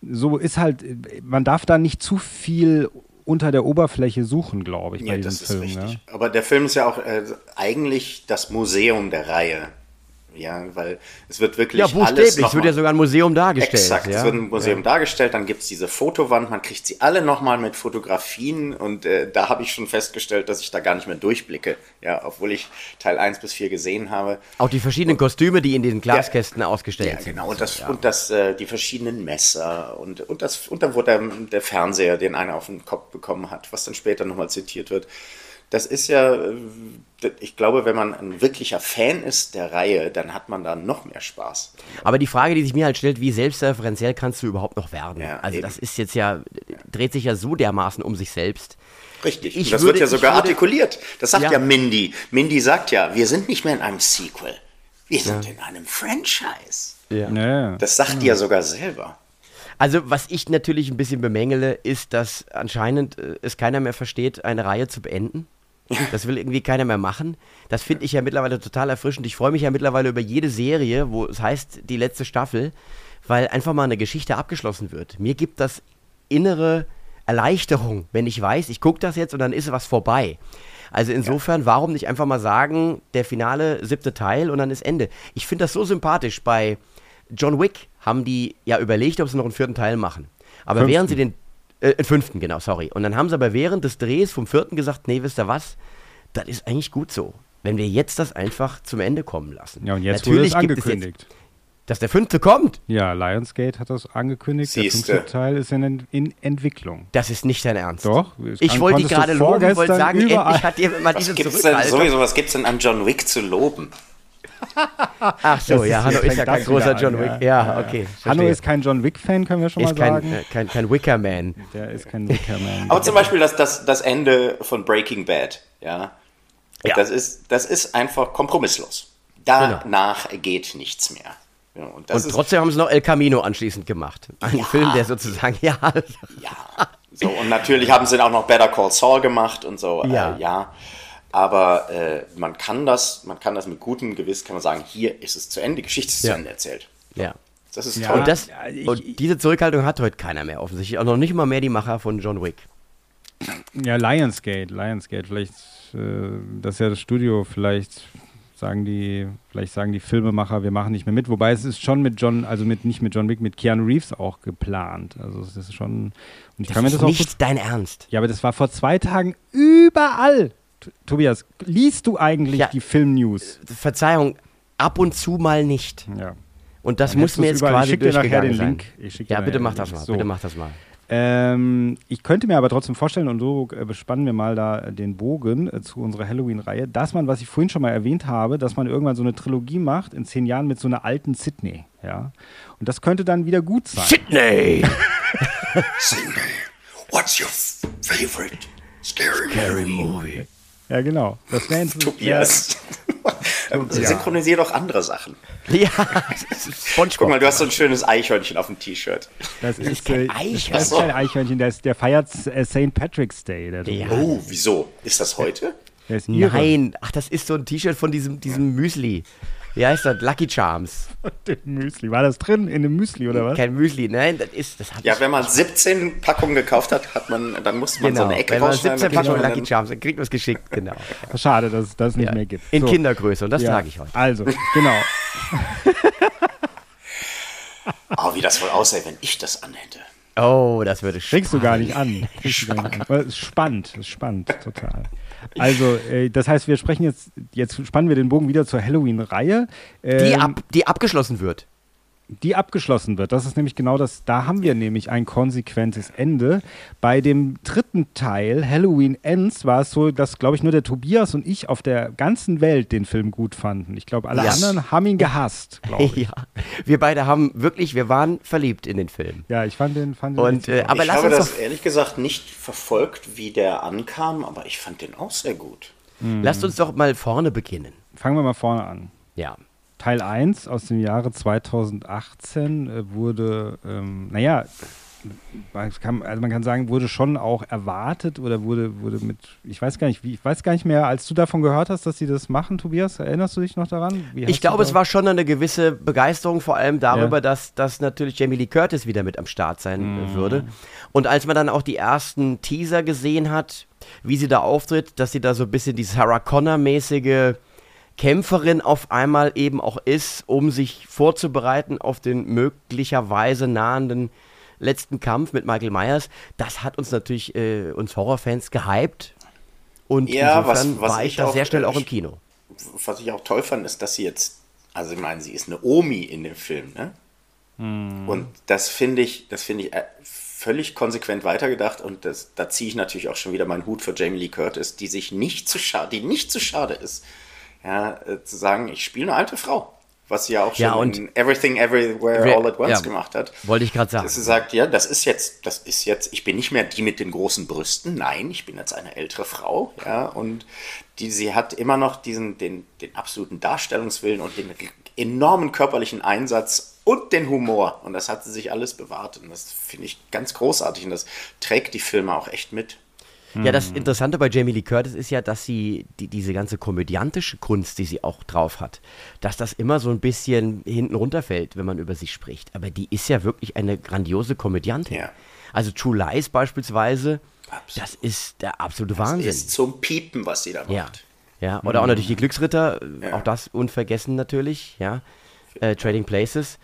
so ist halt, man darf da nicht zu viel unter der Oberfläche suchen, glaube ich, bei Ja, diesem Film. Ja. Aber der Film ist ja auch äh, eigentlich das Museum der Reihe. Ja, weil es wird wirklich Ja, alles buchstäblich. Es wird ja sogar ein Museum dargestellt. Exakt, ja? es wird ein Museum dargestellt, dann gibt es diese Fotowand, man kriegt sie alle nochmal mit Fotografien und äh, da habe ich schon festgestellt, dass ich da gar nicht mehr durchblicke, ja, obwohl ich Teil 1 bis 4 gesehen habe. Auch die verschiedenen Kostüme, die in diesen Glaskästen ausgestellt Ja, sind. genau, und das, Ja. und das äh, die verschiedenen Messer und, und, das, und dann wurde der, der Fernseher, den einer auf den Kopf bekommen hat, was dann später nochmal zitiert wird. Das ist ja, äh, ich glaube, wenn man ein wirklicher Fan ist der Reihe, dann hat man da noch mehr Spaß. Aber die Frage, die sich mir halt stellt, wie selbstreferenziell kannst du überhaupt noch werden? Ja, also eben. das ist jetzt ja, dreht sich ja so dermaßen um sich selbst. Richtig. Ich und das würde- wird ja sogar würde- artikuliert. Das sagt Ja. ja. Mindy. Mindy sagt ja, wir sind nicht mehr in einem Sequel. Wir sind in einem Franchise. Ja. Das sagt die ja sogar selber. Also was ich natürlich ein bisschen bemängele, ist, dass anscheinend äh, es keiner mehr versteht, eine Reihe zu beenden. Das will irgendwie keiner mehr machen. Das finde ich ja mittlerweile total erfrischend. Ich freue mich ja mittlerweile über jede Serie, wo es heißt, die letzte Staffel, weil einfach mal eine Geschichte abgeschlossen wird. Mir gibt das innere Erleichterung, wenn ich weiß, ich gucke das jetzt und dann ist was vorbei. Also insofern, warum nicht einfach mal sagen, der finale siebte Teil und dann ist Ende. Ich finde das so sympathisch. Bei John Wick haben die ja überlegt, ob sie noch einen vierten Teil machen. Aber Fünften. während sie den, äh, den fünften, genau, sorry. Und dann haben sie aber während des Drehs vom vierten gesagt, nee, wisst ihr was, das ist eigentlich gut so. Wenn wir jetzt das einfach zum Ende kommen lassen. Ja, und jetzt wurde es gibt es angekündigt. jetzt, dass der fünfte kommt. Ja, Lionsgate hat das angekündigt. Siehste. Der fünfte Teil ist in, in Entwicklung. Das ist nicht dein Ernst. Doch. Ich wollte du gerade loben, wollte sagen, überall- endlich hat jemand diese gibt's denn Zurückhaltung. sowieso, was gibt's denn an John Wick zu loben? (laughs) Ach so, Das ja, ist- Hanno ist ja kein großer John Wick. ja. Ja, okay. Hanno verstehe. ist kein John Wick-Fan, können wir schon Ist mal kein, sagen. äh, kein, kein Wickerman. Der ist kein Wickerman. Aber zum Beispiel das, das, das Ende von Breaking Bad, ja, Ja. Das, ist, das ist einfach kompromisslos. Genau. Danach geht nichts mehr. Ja, und das Und ist, trotzdem haben sie noch El Camino anschließend gemacht. Ein Ja. Film, der sozusagen, (laughs) ja, ja. So, und natürlich haben sie auch noch Better Call Saul gemacht und so, Ja. Äh, ja. Aber äh, man kann das, man kann das mit gutem Gewiss, kann man sagen, hier ist es zu Ende, die Geschichte ist Ja. zu Ende erzählt. ja. Das ist Ja. toll. Und, das, und diese Zurückhaltung hat heute keiner mehr offensichtlich. Auch noch nicht mal mehr die Macher von John Wick. Ja, Lionsgate, Lionsgate, vielleicht, äh, das ist ja das Studio, vielleicht sagen die, vielleicht sagen die Filmemacher, wir machen nicht mehr mit. Wobei es ist schon mit John, also mit nicht mit John Wick, mit Keanu Reeves auch geplant. Also es ist schon. Und ich Das kann mir ist das auch nicht dein Ernst. Ja, aber das war vor zwei Tagen überall. Tobias, liest du eigentlich Ja. die Filmnews? Verzeihung, ab und zu mal nicht. Ja. Und das Dann muss mir jetzt überall. Ich quasi schick dir nachher durchgegangen den sein. Link. Ich Ja, nachher bitte den mach Link. das mal. So. Bitte mach das mal. Ähm, ich könnte mir aber trotzdem vorstellen, und so äh, bespannen wir mal da äh, den Bogen äh, zu unserer Halloween-Reihe, dass man, was ich vorhin schon mal erwähnt habe, dass man irgendwann so eine Trilogie macht in zehn Jahren mit so einer alten Sydney. Ja? Und das könnte dann wieder gut sein. Sydney! (laughs) Sydney, what's your favorite scary, Scary Movie. Ja, genau. Das wäre (laughs) Tobias. Synchronisier doch andere Sachen. Ja, (laughs) Guck Spongebob. mal, du hast so ein schönes Eichhörnchen auf dem T-Shirt. Das ist, kein Eichhörnchen. Das ist kein Eichhörnchen, der, ist, der feiert äh, St. Patrick's Day. Der, Ja. Oh, wieso? Ist das heute? Nein, ach, das ist so ein T-Shirt von diesem, diesem Müsli. Wie heißt das? Lucky Charms. (laughs) Dem Müsli. War das drin in dem Müsli oder was? Kein Müsli, nein, das ist, das Ja, wenn man 17 Packungen gekauft hat, hat man, dann musste man Genau, so eine Ecke wenn man rausschneiden. 17 dann kriegt Packungen Lucky Charms, dann kriegt man es geschickt, genau. (laughs) Schade, dass es das nicht Ja. mehr gibt. In So. Kindergröße und das Ja, trage ich heute. Also, genau. (laughs) Oh, wie das wohl aussähe, wenn ich das anhätte. Oh, das würde Kriegst du gar nicht an. Kriegst du gar nicht an. Aber es ist spannend, es ist spannend, total. Also, äh, das heißt, wir sprechen jetzt, jetzt spannen wir den Bogen wieder zur Halloween-Reihe. Die, ähm, ab, die abgeschlossen wird. Die abgeschlossen wird. Das ist nämlich genau das, da haben wir nämlich ein konsequentes Ende. Bei dem dritten Teil, Halloween Ends, war es so, dass, glaube ich, nur der Tobias und ich auf der ganzen Welt den Film gut fanden. Ich glaube, alle Ja. anderen haben ihn gehasst, (laughs) glaube ich. Ja, wir beide haben wirklich, wir waren verliebt in den Film. Ja, ich fand den, fand den Und, äh, gut. aber ich lass habe uns das ehrlich gesagt nicht verfolgt, wie der ankam, aber ich fand den auch sehr gut. lasst uns doch mal vorne beginnen. Fangen wir mal vorne an. Ja. Teil 1 aus dem Jahre 2018 äh, wurde, ähm, naja, man kann, also man kann sagen, wurde schon auch erwartet oder wurde, wurde mit, ich weiß gar nicht, wie, ich weiß gar nicht mehr, als du davon gehört hast, dass sie das machen, Tobias, erinnerst du dich noch daran? Ich glaube, es war schon eine gewisse Begeisterung, vor allem darüber, Ja. dass, dass natürlich Jamie Lee Curtis wieder mit am Start sein Mhm. äh, würde. Und als man dann auch die ersten Teaser gesehen hat, wie sie da auftritt, dass sie da so ein bisschen die Sarah Connor-mäßige Kämpferin auf einmal eben auch ist, um sich vorzubereiten auf den möglicherweise nahenden letzten Kampf mit Michael Myers, das hat uns natürlich, äh, uns Horrorfans gehypt. Und Ja, was- insofern was war ich ich da auch, sehr schnell äh, auch im Kino. Was ich auch toll fand, ist, dass sie jetzt, also ich meine, sie ist eine Omi in dem Film, ne? Und das finde ich, das finde ich äh, völlig konsequent weitergedacht und das, da ziehe ich natürlich auch schon wieder meinen Hut für Jamie Lee Curtis, die sich nicht zu schade, die nicht zu schade ist, ja, äh, zu sagen, ich spiele eine alte Frau. Was sie ja auch schon Ja, in Everything Everywhere All at Once ja, gemacht hat. Wollte ich gerade sagen. Dass sie sagt, ja, das ist jetzt, das ist jetzt, ich bin nicht mehr die mit den großen Brüsten, nein, ich bin jetzt eine ältere Frau, ja, und die, sie hat immer noch diesen, den, den absoluten Darstellungswillen und den enormen körperlichen Einsatz und den Humor. Und das hat sie sich alles bewahrt. Und das finde ich ganz großartig und das trägt die Filme auch echt mit. Ja, das Interessante bei Jamie Lee Curtis ist ja, dass sie die, diese ganze komödiantische Kunst, die sie auch drauf hat, dass das immer so ein bisschen hinten runterfällt, wenn man über sie spricht. Aber die ist ja wirklich eine grandiose Komödiantin. Ja. Also True Lies beispielsweise, Absolut. das ist der absolute Das Wahnsinn. ist zum Piepen, was sie da macht. Ja. Ja, oder auch natürlich die Glücksritter, äh, auch das unvergessen natürlich, ja. Äh, Trading Places.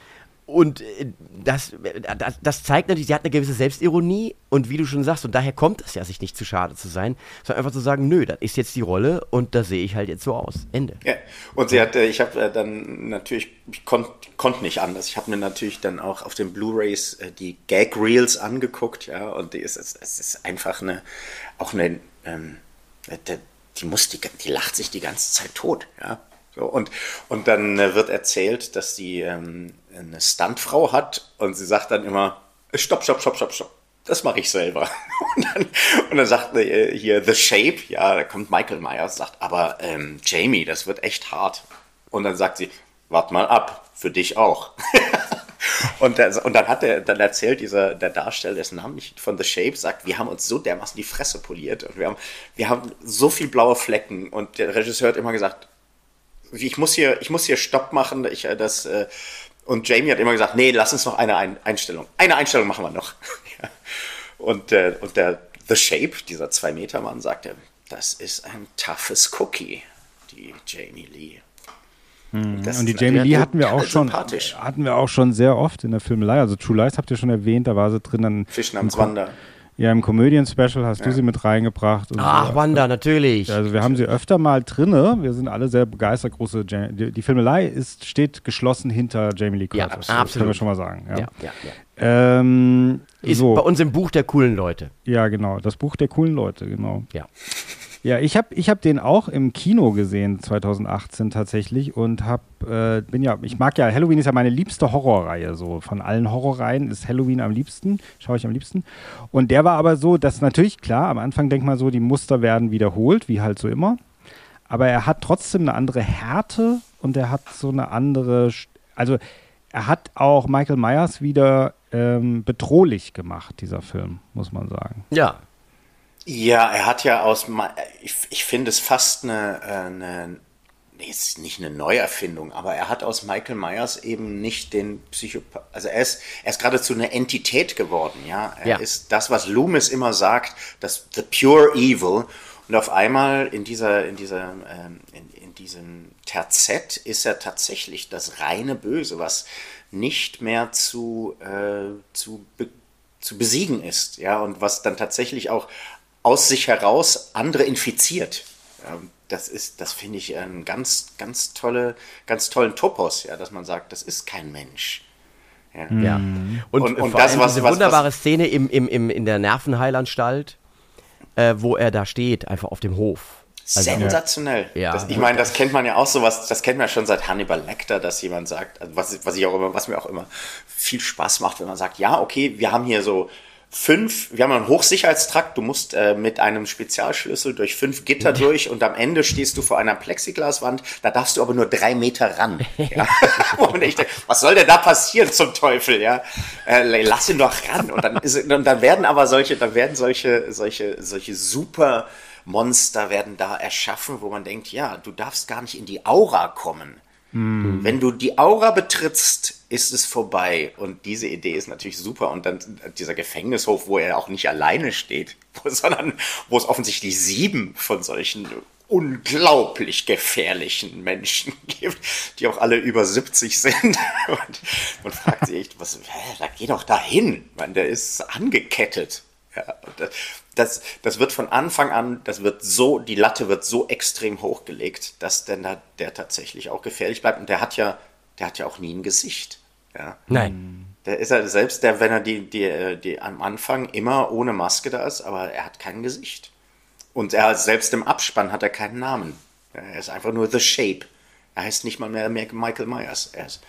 Und äh, das, äh, das, das zeigt natürlich, sie hat eine gewisse Selbstironie und wie du schon sagst, und daher kommt es ja, sich nicht zu schade zu sein, sondern einfach zu sagen, nö, das ist jetzt die Rolle und da sehe ich halt jetzt so aus. Ende. Ja, und sie hat, äh, ich habe dann natürlich, ich konnte konnt nicht anders. Ich habe mir natürlich dann auch auf den Blu-rays die Gag Reels angeguckt, ja, und die ist, es, ist einfach eine, auch eine, ähm, die, die muss, die, die lacht sich die ganze Zeit tot, ja. So, und, und dann wird erzählt, dass sie ähm, eine Stuntfrau hat und sie sagt dann immer, stopp, stopp, stopp, stopp, stopp. Das mache ich selber. (laughs) Und dann, und dann sagt äh, hier The Shape, ja, da kommt Michael Myers, sagt, aber ähm, Jamie, das wird echt hart. Und dann sagt sie, wart mal ab, für dich auch. (laughs) und, der, und dann hat er, dann erzählt dieser, der Darsteller, dessen Namen nicht von The Shape, sagt, wir haben uns so dermaßen die Fresse poliert und wir haben, wir haben so viel blaue Flecken und der Regisseur hat immer gesagt, ich muss hier, ich muss hier Stopp machen, ich, äh, das, äh, und Jamie hat immer gesagt, nee, lass uns noch eine Ein Einstellung. Eine Einstellung machen wir noch. (laughs) ja. Und, äh, und der The Shape, dieser Zwei-Meter-Mann, sagte, das ist ein toughes Cookie, die Jamie Lee. Das Und die Jamie Lee hatten wir auch schon, hatten wir auch schon sehr oft in der Filmelei. Also True Lies habt ihr schon erwähnt, da war sie drin. Dann am Ko- Wander. Ja, im Comedian-Special hast du sie mit reingebracht. Ach, so. Wanda, natürlich. Also wir haben sie öfter mal drinne. Wir sind alle sehr begeistert. Große Ja- die, die Filmelei ist, steht geschlossen hinter Jamie Lee Ja, Curtis. absolut. Das können wir schon mal sagen. Ja. ja, ja, ja. Ähm, Ist so. bei uns im Buch der coolen Leute. Ja, genau. Das Buch der coolen Leute, genau. Ja. Ja, ich habe ich hab den auch im Kino gesehen 2018 tatsächlich und hab, äh, bin ja, ich mag ja, Halloween ist ja meine liebste Horrorreihe, so von allen Horrorreihen ist Halloween am liebsten, schaue ich am liebsten. Und der war aber so, dass natürlich, klar, am Anfang denkt man so, die Muster werden wiederholt, wie halt so immer. Aber er hat trotzdem eine andere Härte und er hat so eine andere, also er hat auch Michael Myers wieder ähm, bedrohlich gemacht, dieser Film, muss man sagen. Ja. Ja, er hat ja aus, ich, ich finde es fast eine, äh, eine, nee, jetzt nicht eine Neuerfindung, aber er hat aus Michael Myers eben nicht den Psychopath, also er ist, er ist geradezu eine Entität geworden, ja. Er Ja. ist das, was Loomis immer sagt, das the pure evil. Und auf einmal in dieser, in dieser, ähm, in, in diesem Terzett ist er tatsächlich das reine Böse, was nicht mehr zu, äh, zu, be zu besiegen ist, ja, und was dann tatsächlich auch aus sich heraus andere infiziert. Das ist, das finde ich einen ganz, ganz tolle, ganz tollen Topos, ja, dass man sagt, das ist kein Mensch. Ja. Ja. Und, Und- und vor das, allem was- diese was- wunderbare Szene im, im, im, in der Nervenheilanstalt, äh, wo er da steht, einfach auf dem Hof. Also, Sensationell. Ja. Das, ich meine, das kennt man ja auch so was, das kennt man ja schon seit Hannibal Lecter, dass jemand sagt, also was, was ich auch immer, was mir auch immer viel Spaß macht, wenn man sagt, ja, okay, wir haben hier so fünf, wir haben einen Hochsicherheitstrakt, du musst äh, mit einem Spezialschlüssel durch fünf Gitter durch und am Ende stehst du vor einer Plexiglaswand, da darfst du aber nur drei Meter ran. (laughs) Ja? (laughs) und ich denke, was soll denn da passieren zum Teufel, ja? Äh, lass ihn doch ran. Und dann, ist, und dann werden aber solche, dann werden solche, solche, solche super Monster werden da erschaffen, wo man denkt, ja, du darfst gar nicht in die Aura kommen. Wenn du die Aura betrittst, ist es vorbei. Und diese Idee ist natürlich super. Und dann dieser Gefängnishof, wo er auch nicht alleine steht, (laughs) sondern wo es offensichtlich sieben von solchen unglaublich gefährlichen Menschen (laughs) gibt, die auch alle über 70 sind. (laughs) Und man fragt sich echt, was, hä, da geh doch dahin. Man, der ist angekettet. Ja, und das, das, wird von Anfang an, das wird so, die Latte wird so extrem hochgelegt, dass denn da der tatsächlich auch gefährlich bleibt. Und der hat ja, der hat ja auch nie ein Gesicht. Ja. Nein. Der ist ja selbst, der, wenn er die, die, die am Anfang immer ohne Maske da ist, aber er hat kein Gesicht. Und er selbst im Abspann hat er keinen Namen. Er ist einfach nur The Shape. Er heißt nicht mal mehr Michael Myers. Er ist,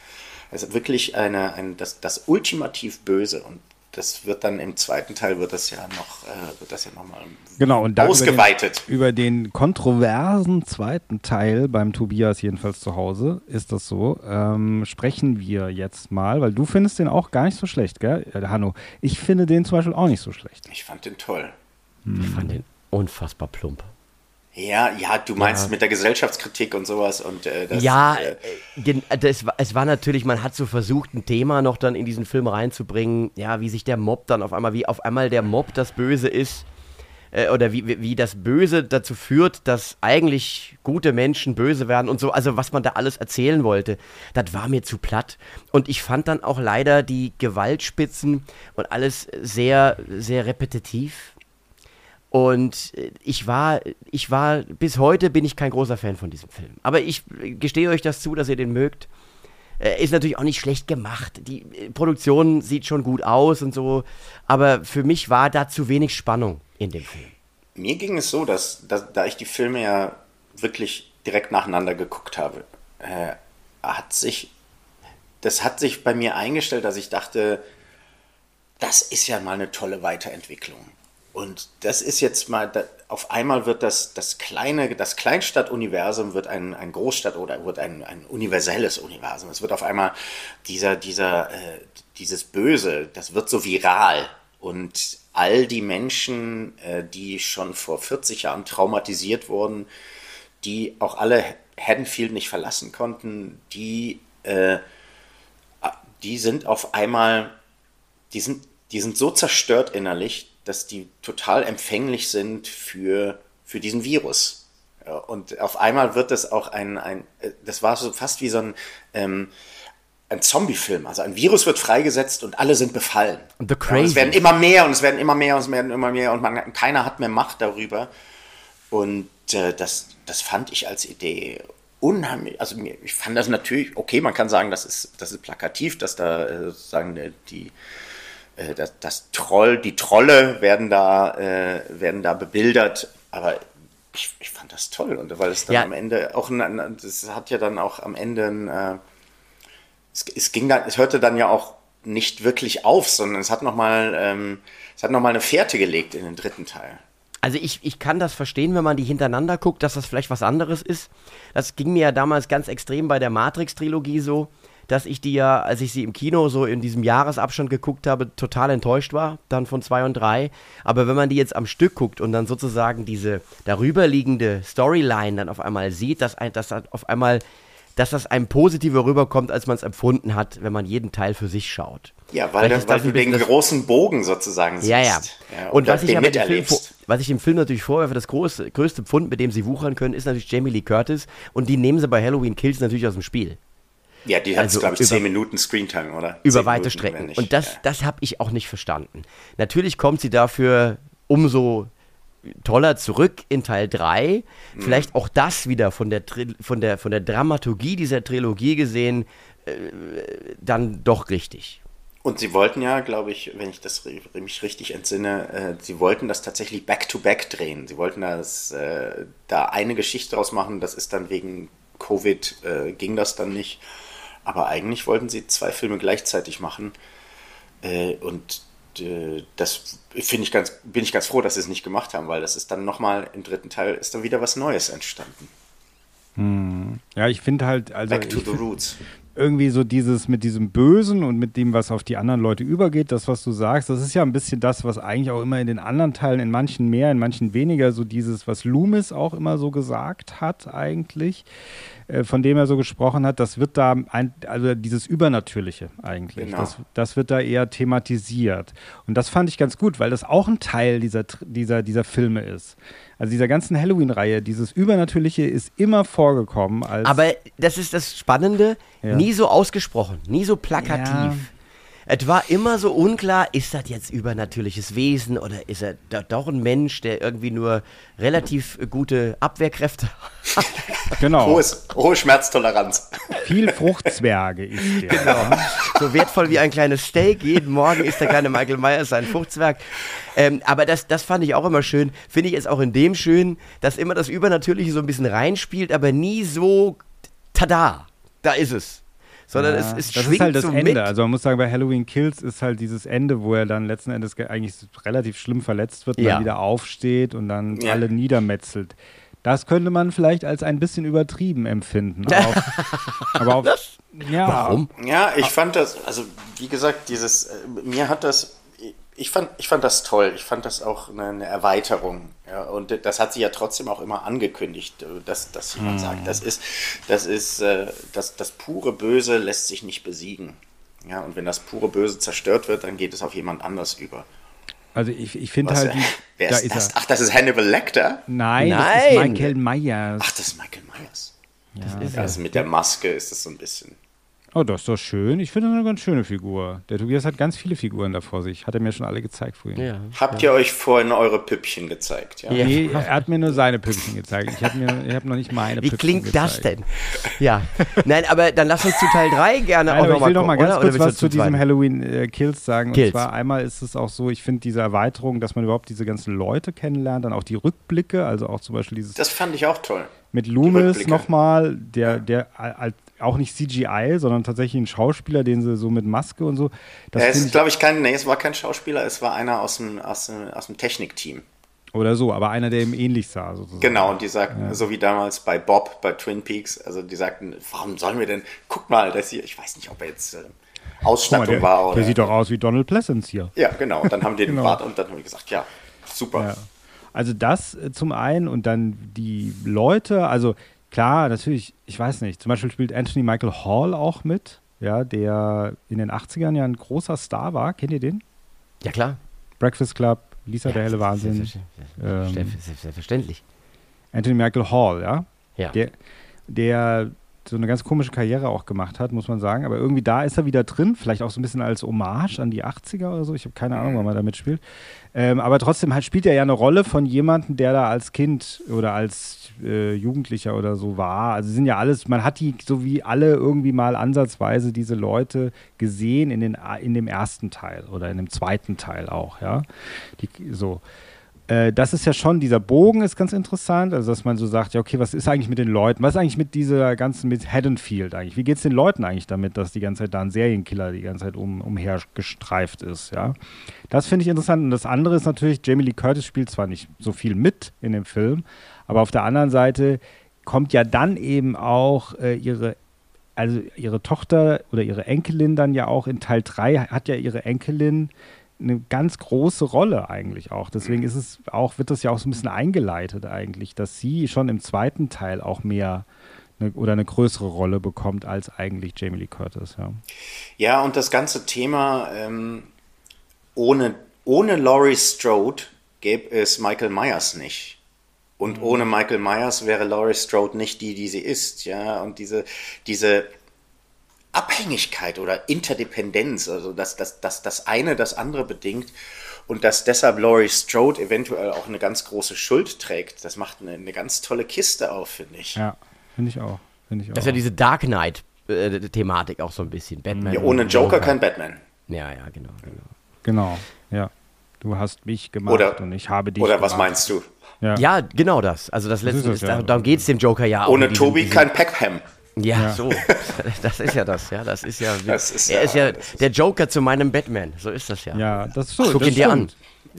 er ist wirklich eine, ein, das, das ultimativ Böse. Und das wird dann im zweiten Teil wird das ja noch, äh, wird das ja noch mal Genau, und dann ausgeweitet. Über den, über den kontroversen zweiten Teil beim Tobias jedenfalls zu Hause ist das so. Ähm, sprechen wir jetzt mal, weil du findest den auch gar nicht so schlecht, gell, äh, Hanno? Ich finde den zum Beispiel auch nicht so schlecht. Ich fand den toll. Ich fand den unfassbar plump. Ja, ja, du meinst ja. mit der Gesellschaftskritik und sowas und äh, das, Ja, äh, äh das, es war natürlich, man hat so versucht, ein Thema noch dann in diesen Film reinzubringen, ja, wie sich der Mob dann auf einmal, wie auf einmal der Mob das Böse ist äh, oder wie, wie, wie das Böse dazu führt, dass eigentlich gute Menschen böse werden und so, also was man da alles erzählen wollte, das war mir zu platt. Und ich fand dann auch leider die Gewaltspitzen und alles sehr, sehr repetitiv und äh, ich war, ich war, bis heute bin ich kein großer Fan von diesem Film. Aber ich gestehe euch das zu, dass ihr den mögt. Äh, ist natürlich auch nicht schlecht gemacht. Die äh, Produktion sieht schon gut aus und so. Aber für mich war da zu wenig Spannung in dem Film. Mir ging es so, dass, dass da ich die Filme ja wirklich direkt nacheinander geguckt habe, äh, hat sich, das hat sich bei mir eingestellt, dass ich dachte, das ist ja mal eine tolle Weiterentwicklung. Und das ist jetzt mal, auf einmal wird das, das kleine, das Kleinstadtuniversum wird ein, ein Großstadt oder wird ein, ein universelles Universum. Es wird auf einmal dieser, dieser, äh, dieses Böse, das wird so viral. Und all die Menschen, äh, die schon vor 40 Jahren traumatisiert wurden, die auch alle Haddonfield nicht verlassen konnten, die, äh, die sind auf einmal, die sind, die sind so zerstört innerlich, dass die total empfänglich sind für, für diesen Virus. Und auf einmal wird das auch ein, ein das war so fast wie so ein, ähm, ein Zombie-Film. Also ein Virus wird freigesetzt und alle sind befallen. The crazy. Ja, es werden immer mehr und es werden immer mehr und es werden immer mehr und man, keiner hat mehr Macht darüber. Und äh, das, das fand ich als Idee unheimlich. Also ich fand das natürlich, okay, man kann sagen, das ist, das ist plakativ, dass da äh, sozusagen äh, die äh, das, das Troll, die Trolle werden da, äh, werden da bebildert, aber ich, ich fand das toll und weil es dann ja. am Ende auch ein, das hat ja dann auch am Ende ein, äh, es, es, ging dann, es hörte dann ja auch nicht wirklich auf, sondern es hat nochmal ähm, es hat noch mal eine Fährte gelegt in den dritten Teil. Also ich, ich kann das verstehen, wenn man die hintereinander guckt, dass das vielleicht was anderes ist. Das ging mir ja damals ganz extrem bei der Matrix-Trilogie so dass ich die ja, als ich sie im Kino so in diesem Jahresabstand geguckt habe, total enttäuscht war, dann von 2 und 3. Aber wenn man die jetzt am Stück guckt und dann sozusagen diese darüberliegende Storyline dann auf einmal sieht, dass, ein, dass auf einmal dass das einem positiver rüberkommt, als man es empfunden hat, wenn man jeden Teil für sich schaut. Ja, weil, das, weil du den großen Bogen sozusagen siehst. Ja, ja. ja und, und was ich, aber Film, was ich dem Film natürlich vorwerfe, das große, größte Pfund, mit dem sie wuchern können, ist natürlich Jamie Lee Curtis. Und die nehmen sie bei Halloween Kills natürlich aus dem Spiel. Ja, die hat, also glaube ich, über, 10 Minuten Screentime, oder? Über weite Minuten, Strecken. Und das, ja. das habe ich auch nicht verstanden. Natürlich kommt sie dafür umso toller zurück in Teil 3. Mhm. Vielleicht auch das wieder von der, von der, von der Dramaturgie dieser Trilogie gesehen, äh, dann doch richtig. Und sie wollten ja, glaube ich, wenn ich das mich richtig entsinne, äh, sie wollten das tatsächlich back-to-back -back drehen. Sie wollten das, äh, da eine Geschichte draus machen, das ist dann wegen Covid äh, ging das dann nicht. Aber eigentlich wollten sie zwei Filme gleichzeitig machen. Äh, und äh, das finde ich ganz, bin ich ganz froh, dass sie es nicht gemacht haben, weil das ist dann nochmal im dritten Teil ist dann wieder was Neues entstanden. Hm. Ja, ich finde halt, also. Back to the roots irgendwie so dieses mit diesem Bösen und mit dem, was auf die anderen Leute übergeht, das, was du sagst, das ist ja ein bisschen das, was eigentlich auch immer in den anderen Teilen, in manchen mehr, in manchen weniger, so dieses, was Loomis auch immer so gesagt hat, eigentlich, von dem er so gesprochen hat, das wird da, ein, also dieses Übernatürliche eigentlich, genau. das, das wird da eher thematisiert. Und das fand ich ganz gut, weil das auch ein Teil dieser, dieser, dieser Filme ist. Also dieser ganzen Halloween-Reihe, dieses Übernatürliche ist immer vorgekommen. Als Aber das ist das Spannende, ja. nie so ausgesprochen, nie so plakativ. Ja. Es war immer so unklar, ist das jetzt übernatürliches Wesen oder ist er doch ein Mensch, der irgendwie nur relativ gute Abwehrkräfte hat? (laughs) Genau. Hohes, hohe Schmerztoleranz. Viel Fruchtzwerge ist (laughs) der. Genau. So wertvoll wie ein kleines Steak. Jeden Morgen ist der kleine Michael Myers ein Fruchtzwerg. Ähm, aber das, das fand ich auch immer schön. Finde ich jetzt auch in dem schön, dass immer das Übernatürliche so ein bisschen reinspielt, aber nie so tada. Da ist es sondern ja, es, es das ist halt das so Ende. Mit. Also man muss sagen, bei Halloween Kills ist halt dieses Ende, wo er dann letzten Endes eigentlich relativ schlimm verletzt wird und ja. dann wieder aufsteht und dann ja. alle niedermetzelt. Das könnte man vielleicht als ein bisschen übertrieben empfinden. Aber auf, (laughs) aber auf, ja. Warum? Ja, ich fand das, also wie gesagt, dieses, äh, mir hat das, ich fand, ich fand das toll. Ich fand das auch eine, eine Erweiterung. Ja, und das hat sie ja trotzdem auch immer angekündigt, äh, dass, dass jemand Hm. sagt, das ist, das ist, äh, das, das pure Böse lässt sich nicht besiegen. Ja, und wenn das pure Böse zerstört wird, dann geht es auf jemand anders über. Also ich, ich finde halt, äh, die, wer da ist ist das? er. Ach, das ist Hannibal Lecter? Nein, das Nein. ist Michael Myers. Ach, das ist Michael Myers. Das ist Ja, also mit der Maske ist das so ein bisschen. Oh, das ist doch schön. Ich finde das eine ganz schöne Figur. Der Tobias hat ganz viele Figuren da vor sich. Hat er mir schon alle gezeigt vorhin. ja. Habt ihr euch vorhin eure Püppchen gezeigt? Ja. Ja. Nee, er hat mir nur seine Püppchen gezeigt. Ich habe hab noch nicht meine Wie Püppchen klingt das gezeigt. denn? Ja. Nein, aber dann lass uns zu Teil 3 gerne Nein, auch aber noch ich mal will noch mal ganz oder? kurz Oder was zu diesem zweit? Halloween äh, Kills sagen. Kills. Und zwar einmal ist es auch so, ich finde diese Erweiterung, dass man überhaupt diese ganzen Leute kennenlernt, dann auch die Rückblicke, also auch zum Beispiel dieses Das fand ich auch toll. mit Loomis nochmal, der, der auch nicht CGI, sondern tatsächlich ein Schauspieler, den sie so mit Maske und so. Das find ist, glaube ich, kein, nee, es war kein Schauspieler, es war einer aus dem, aus dem, aus dem Technikteam. oder so, aber einer, der ihm ähnlich sah, sozusagen. Genau, und die sagten, so wie damals bei Bob, bei Twin Peaks, also die sagten, warum sollen wir denn, guck mal, das hier, ich weiß nicht, ob er jetzt äh, Guck mal, Ausstattung der, war oder. der sieht doch aus wie Donald Pleasance hier. ja, genau, und dann haben die den (laughs) Genau. Bart und dann haben die gesagt, ja, super. Ja. Also das äh, zum einen und dann die Leute, also klar, natürlich, ich weiß nicht, zum Beispiel spielt Anthony Michael Hall auch mit, ja, der in den 80ern ja ein großer Star war. Kennt ihr den? Ja, klar. Breakfast Club, Lisa der helle Wahnsinn. Selbstverständlich. Ähm, Selbstverständlich. Selbstverständlich. Anthony Michael Hall, ja. Ja. Der, der so eine ganz komische Karriere auch gemacht hat, muss man sagen. Aber irgendwie da ist er wieder drin, vielleicht auch so ein bisschen als Hommage an die 80er oder so. Ich habe keine Ahnung, wann man da mitspielt. Ähm, aber trotzdem halt spielt er ja eine Rolle von jemandem, der da als Kind oder als äh, Jugendlicher oder so war. Also sind ja alles, man hat die so wie alle irgendwie mal ansatzweise diese Leute gesehen in, den, in dem ersten Teil oder in dem zweiten Teil auch, ja. Die, so äh, das ist ja schon, dieser Bogen ist ganz interessant, also dass man so sagt, ja, okay, was ist eigentlich mit den Leuten? Was ist eigentlich mit dieser ganzen, mit Haddonfield eigentlich? Wie geht es den Leuten eigentlich damit, dass die ganze Zeit da ein Serienkiller die ganze Zeit um, umher gestreift ist, ja? Das finde ich interessant. Und das andere ist natürlich, Jamie Lee Curtis spielt zwar nicht so viel mit in dem Film, aber auf der anderen Seite kommt ja dann eben auch äh, ihre also ihre Tochter oder ihre Enkelin dann ja auch in Teil 3 hat ja ihre Enkelin eine ganz große Rolle eigentlich auch. Deswegen ist es auch, wird das ja auch so ein bisschen eingeleitet eigentlich, dass sie schon im zweiten Teil auch mehr eine, oder eine größere Rolle bekommt als eigentlich Jamie Lee Curtis, ja. Ja, und das ganze Thema, ähm, ohne, ohne Laurie Strode gäbe es Michael Myers nicht. Und ohne Michael Myers wäre Laurie Strode nicht die, die sie ist, ja. Und diese, diese Abhängigkeit oder Interdependenz, also dass, dass, dass das eine das andere bedingt und dass deshalb Laurie Strode eventuell auch eine ganz große Schuld trägt, das macht eine, eine ganz tolle Kiste auf, finde ich. Ja, finde ich auch. Finde ich auch. Das ist ja diese Dark Knight-Thematik auch so ein bisschen. Batman. Ja, ohne und Joker kein Batman. Ja, ja, genau. genau. genau, ja. Du hast mich gemacht Oder- und ich habe dich Oder was gemacht. meinst du? Ja. Ja, genau das. Also das letzte ist es ist, ja. da- darum geht es dem Joker ja auch. Ohne in diesem- Tobi diesem- kein Peckham. Ja, so. (laughs) Das ist ja das, ja. Das ist ja. Das ist er ja- ist ja der Joker zu meinem Batman. So ist das ja. Ja, das ist so. Guck ihn dir an.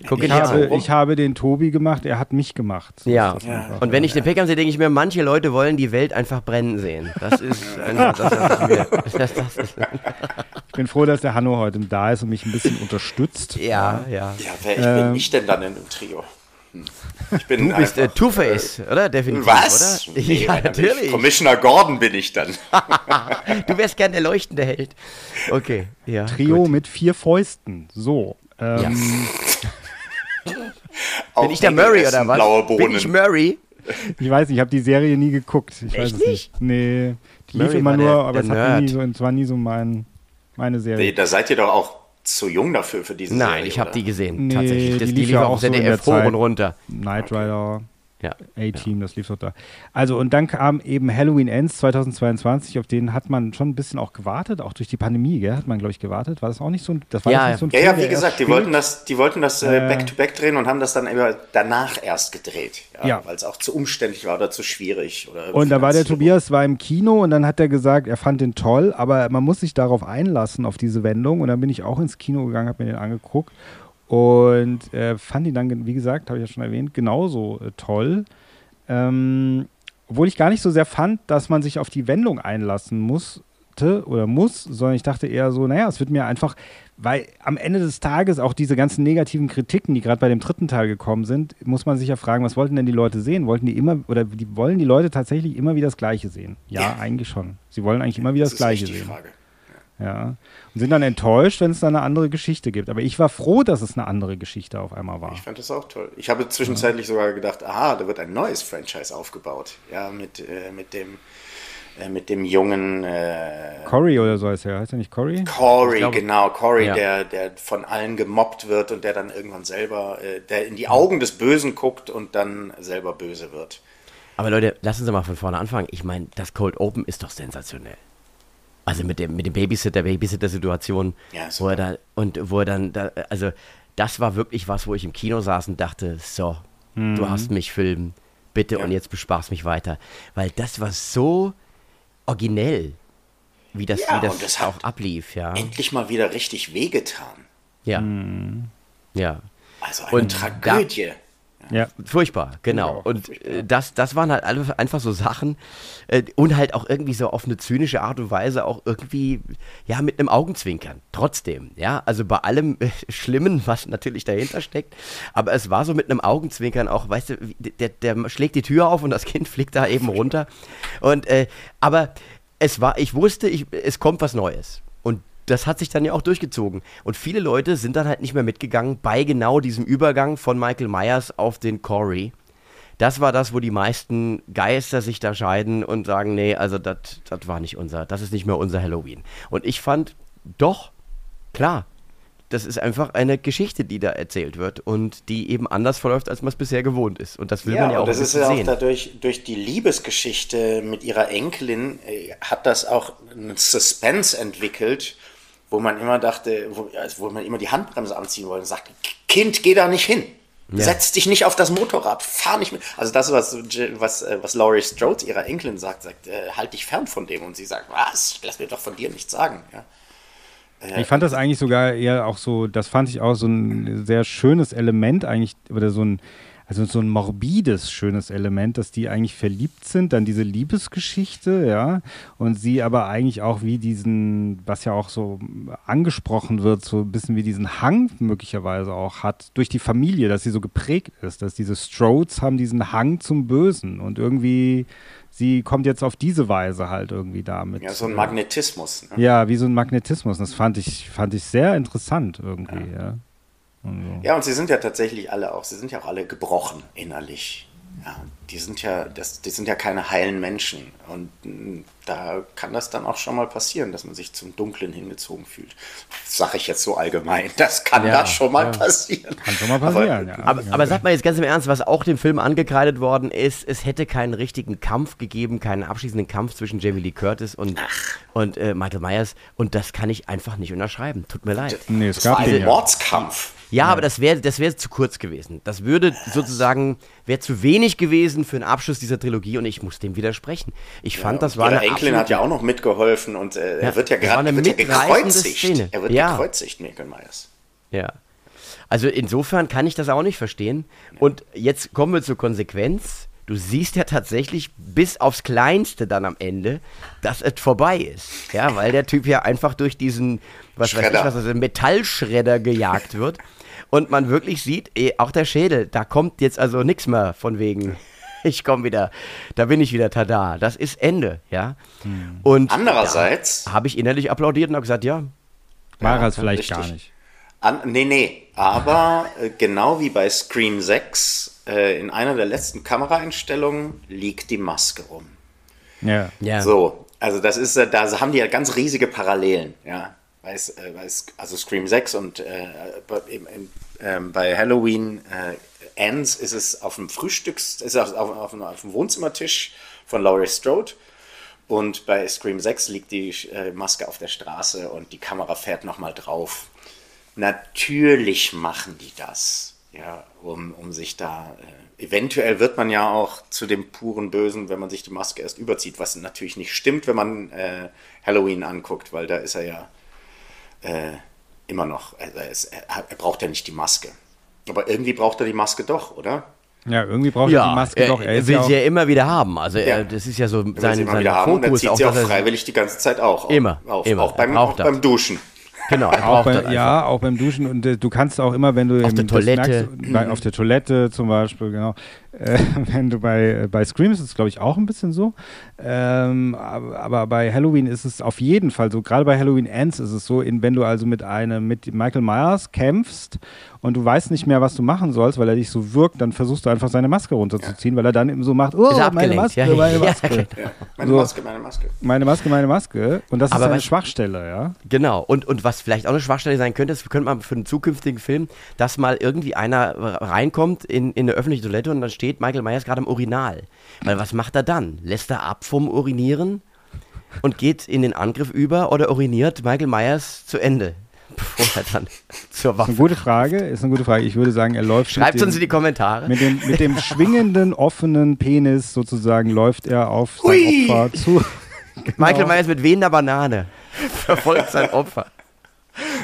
Guck ihn Ich habe, an. ich habe den Tobi gemacht, er hat mich gemacht. So Ja. einfach. Und wenn ich den Peckham sehe, denke ich mir, manche Leute wollen die Welt einfach brennen sehen. Das ist (laughs) einfach, das, das das, das ist, Ich bin froh, dass der Hanno heute da ist und mich ein bisschen unterstützt. ja, ja. Ja, wer ich Ähm, bin ich denn dann in dem Trio? Ich bin Du bist äh, Two-Face, oder? Definitiv, Was? oder? Nee, ja, natürlich. Commissioner Gordon bin ich dann. (laughs) Du wärst gern der leuchtende Held. Okay, ja. Trio gut. mit vier Fäusten. So. Ähm, Ja. (laughs) Bin ich der Murray oder was? Blaue Bin Bohnen. ich Murray? Ich weiß nicht, ich habe die Serie nie geguckt. Ich weiß Echt es nicht? nicht. Nee, die lief Murray immer nur, der- aber der es, nie so, es war nie so mein, meine Serie. Nee, da seid ihr doch auch zu jung dafür, für diese Nein, Serie. ich habe die gesehen, Nee, tatsächlich. Das, die lief lief ja auf auch so in der ZDF hoch und runter. Knight Rider, Ja. A-Team, das lief doch da. Also, und dann kam eben Halloween Ends 2022, auf den hat man schon ein bisschen auch gewartet, auch durch die Pandemie, gell? Hat man, glaube ich, gewartet. War das auch nicht so ein, das war Ja, nicht so ein Ja, Film, ja, wie gesagt, die wollten das, die wollten das äh, Äh. back-to-back drehen und haben das dann immer danach erst gedreht. Ja, Ja. Weil es auch zu umständlich war oder zu schwierig. Oder Und da war der. Tobias war im Kino und dann hat er gesagt, er fand den toll, aber man muss sich darauf einlassen, auf diese Wendung. Und dann bin ich auch ins Kino gegangen, habe mir den angeguckt und äh, fand ihn dann, wie gesagt, habe ich ja schon erwähnt, genauso äh, toll. Ähm, obwohl ich gar nicht so sehr fand, dass man sich auf die Wendung einlassen muss, dachte oder muss, sondern ich dachte eher so, naja, es wird mir einfach, weil am Ende des Tages auch diese ganzen negativen Kritiken, die gerade bei dem dritten Teil gekommen sind, muss man sich ja fragen, was wollten denn die Leute sehen? Wollten die immer, oder die, wollen die Leute tatsächlich immer wieder das Gleiche sehen? Ja, ja. eigentlich schon. Sie wollen eigentlich immer wieder das, das Gleiche sehen. Frage. Ja. Und sind dann enttäuscht, wenn es dann eine andere Geschichte gibt. Aber ich war froh, dass es eine andere Geschichte auf einmal war. Ich fand das auch toll. Ich habe zwischenzeitlich ja. sogar gedacht, aha, da wird ein neues Franchise aufgebaut. Ja, mit, äh, mit dem äh, mit dem jungen äh, Cory oder so heißt er, heißt er nicht Cory? Cory, genau, Cory, ja. der, der von allen gemobbt wird und der dann irgendwann selber, äh, der in die Augen des Bösen guckt und dann selber böse wird. Aber Leute, lassen Sie mal von vorne anfangen. Ich meine, das Cold Open ist doch sensationell. Also mit dem, mit dem Babysitter, Babysitter-Situation, ja, wo er da, und wo er dann, da, also das war wirklich was, wo ich im Kino saß und dachte, so, mhm. du hast mich filmen, bitte, ja. und jetzt besparst mich weiter. Weil das war so originell, wie das, ja, wie das, das auch ablief, ja. Endlich mal wieder richtig wehgetan. Ja. Mhm. Ja. Also eine und Tragödie. Da, ja. Furchtbar, genau. und äh, das, das waren halt einfach so Sachen äh, und halt auch irgendwie so auf eine zynische Art und Weise auch irgendwie, ja, mit einem Augenzwinkern. Trotzdem, ja, also bei allem äh, Schlimmen, was natürlich dahinter steckt, aber es war so mit einem Augenzwinkern auch, weißt du, der, der schlägt die Tür auf und das Kind (laughs) fliegt da eben runter. Und, äh, aber es war, ich wusste, ich, es kommt was Neues das hat sich dann ja auch durchgezogen. Und viele Leute sind dann halt nicht mehr mitgegangen bei genau diesem Übergang von Michael Myers auf den Corey. Das war das, wo die meisten Geister sich da scheiden und sagen, nee, also das war nicht unser, das ist nicht mehr unser Halloween. Und ich fand, doch, klar, das ist einfach eine Geschichte, die da erzählt wird und die eben anders verläuft, als man es bisher gewohnt ist. Und das will ja, man ja auch das ist ja auch dadurch, durch die Liebesgeschichte mit ihrer Enkelin äh, hat das auch einen Suspense entwickelt, wo man immer dachte, wo, also wo man immer die Handbremse anziehen wollte und sagte, Kind, geh da nicht hin. Ja. Setz dich nicht auf das Motorrad, fahr nicht mit. Also das, was, was, äh, was Laurie Strode ihrer Enkelin sagt, sagt, äh, halt dich fern von dem. Und sie sagt, was? Lass mir doch von dir nichts sagen. Ja. Äh, ich fand das eigentlich sogar eher auch so, das fand ich auch so ein sehr schönes Element eigentlich, oder so ein, also so ein morbides, schönes Element, dass die eigentlich verliebt sind, dann diese Liebesgeschichte, ja, und sie aber eigentlich auch wie diesen, was ja auch so angesprochen wird, so ein bisschen wie diesen Hang möglicherweise auch hat, durch die Familie, dass sie so geprägt ist, dass diese Strodes haben diesen Hang zum Bösen und irgendwie sie kommt jetzt auf diese Weise halt irgendwie damit. Ja, so ein Magnetismus. Ne? Ja, wie so ein Magnetismus. Das fand ich, fand ich sehr interessant irgendwie, ja. ja. Und Ja, und sie sind ja tatsächlich alle auch, sie sind ja auch alle gebrochen innerlich. Ja, die sind ja, das, die sind ja keine heilen Menschen. Und mm, da kann das dann auch schon mal passieren, dass man sich zum Dunklen hingezogen fühlt. Das sage ich jetzt so allgemein. (laughs) Das kann ja, da schon mal ja. passieren. Kann schon mal passieren, aber, ja. Aber, aber sag mal jetzt ganz im Ernst, was auch dem Film angekreidet worden ist, es hätte keinen richtigen Kampf gegeben, keinen abschließenden Kampf zwischen Jamie Lee Curtis und, und äh, Michael Myers. Und das kann ich einfach nicht unterschreiben. Tut mir leid. Nee, es gab einen Mordskampf. Ja, aber das wäre das wär zu kurz gewesen. Das würde sozusagen, wäre zu wenig gewesen für einen Abschluss dieser Trilogie und ich muss dem widersprechen. Ich fand, das war eine Enkelin hat ja auch noch mitgeholfen und äh, er wird ja gerade gekreuzigt. Szene. Er wird ja. gekreuzigt, Michael Myers. Ja. Also insofern kann ich das auch nicht verstehen. Und jetzt kommen wir zur Konsequenz. Du siehst ja tatsächlich bis aufs Kleinste dann am Ende, dass es vorbei ist. Ja, weil der Typ ja einfach durch diesen, was Schredder. weiß ich, was das ist, Metallschredder gejagt wird und man wirklich sieht, eh, auch der Schädel, da kommt jetzt also nichts mehr von wegen. (laughs) Ich komme wieder, da bin ich wieder, tada. Das ist Ende, ja. Hm. Und andererseits habe ich innerlich applaudiert und habe gesagt, ja. War ja, es vielleicht richtig. gar nicht. An, nee, nee, aber äh, genau wie bei Scream 6, äh, in einer der letzten Kameraeinstellungen liegt die Maske rum. Ja. ja. So, also das ist, äh, da haben die ja ganz riesige Parallelen, ja weiß, äh, weiß, also Scream 6 und äh, im, im, ähm, bei Halloween äh, Ends ist es auf dem Frühstücks, ist auf, auf, auf, auf dem Wohnzimmertisch von Laurie Strode. Und bei Scream 6 liegt die äh, Maske auf der Straße und die Kamera fährt nochmal drauf. Natürlich machen die das, ja, um, um sich da. Äh, eventuell wird man ja auch zu dem puren Bösen, wenn man sich die Maske erst überzieht, was natürlich nicht stimmt, wenn man äh, Halloween anguckt, weil da ist er ja äh, immer noch, er, er, er, braucht ja nicht die Maske. Aber irgendwie braucht er die Maske doch, oder? Ja, irgendwie braucht er die Maske er, doch. Er er ist will ja sie ja immer wieder haben. Also Ja. er, das ist ja so sein, sein wieder haben, dann Fokus. zieht Auch, sie auch freiwillig die ganze Zeit auch. Immer, Auf, immer. Auch, beim, auch beim Duschen. Genau, er auch braucht das bei, einfach. ja, auch beim Duschen und äh, du kannst auch immer, wenn du Auf der das Toilette. merkst, bei, auf der Toilette zum Beispiel, genau. Äh, (laughs) wenn du bei, äh, bei Scream ist es, glaube ich, auch ein bisschen so. Ähm, aber, aber bei Halloween ist es auf jeden Fall so. Gerade bei Halloween Ends ist es so, in, wenn du also mit einem mit Michael Myers kämpfst und du weißt nicht mehr, was du machen sollst, weil er dich so wirkt, dann versuchst du einfach seine Maske runterzuziehen, weil er dann eben so macht, oh, Ist meine abgelenkt, Maske, ja. meine (laughs) Ja, Maske. genau. Ja. Meine So. Maske, meine Maske. Meine Maske, meine Maske. Und das Aber ist eine Schwachstelle, ja. Genau. Und, und was vielleicht auch eine Schwachstelle sein könnte, das könnte man für einen zukünftigen Film, dass mal irgendwie einer reinkommt in, in eine öffentliche Toilette und dann steht Michael Myers gerade im Urinal. Weil was macht er dann? Lässt er ab vom Urinieren und geht in den Angriff über oder uriniert Michael Myers zu Ende? (laughs) Bevor er dann zur Eine Waffe. gute Frage, ist eine gute Frage. Ich würde sagen, er läuft Schreibt uns in die Kommentare. mit dem, mit dem (laughs) schwingenden, offenen Penis sozusagen läuft er auf sein Opfer zu. (laughs) Michael Myers mit wehender Banane verfolgt sein Opfer.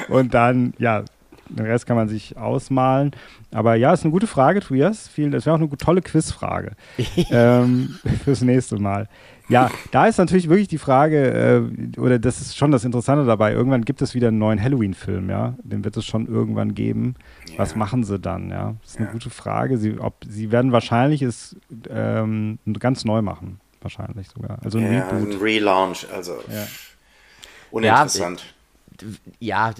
Und dann, ja, den Rest kann man sich ausmalen. Aber ja, ist eine gute Frage, Tobias. Vielen, das wäre auch eine tolle Quizfrage (laughs) ähm, fürs nächste Mal. Ja, da ist natürlich wirklich die Frage, äh, oder das ist schon das Interessante dabei, irgendwann gibt es wieder einen neuen Halloween-Film, ja. Den wird es schon irgendwann geben. Was machen sie dann, ja? Das ist eine gute Frage. Sie, ob, sie werden wahrscheinlich es ähm, ganz neu machen. Wahrscheinlich sogar. Also ein Ja, Reboot. ein Relaunch, also Ja. uninteressant. Ja,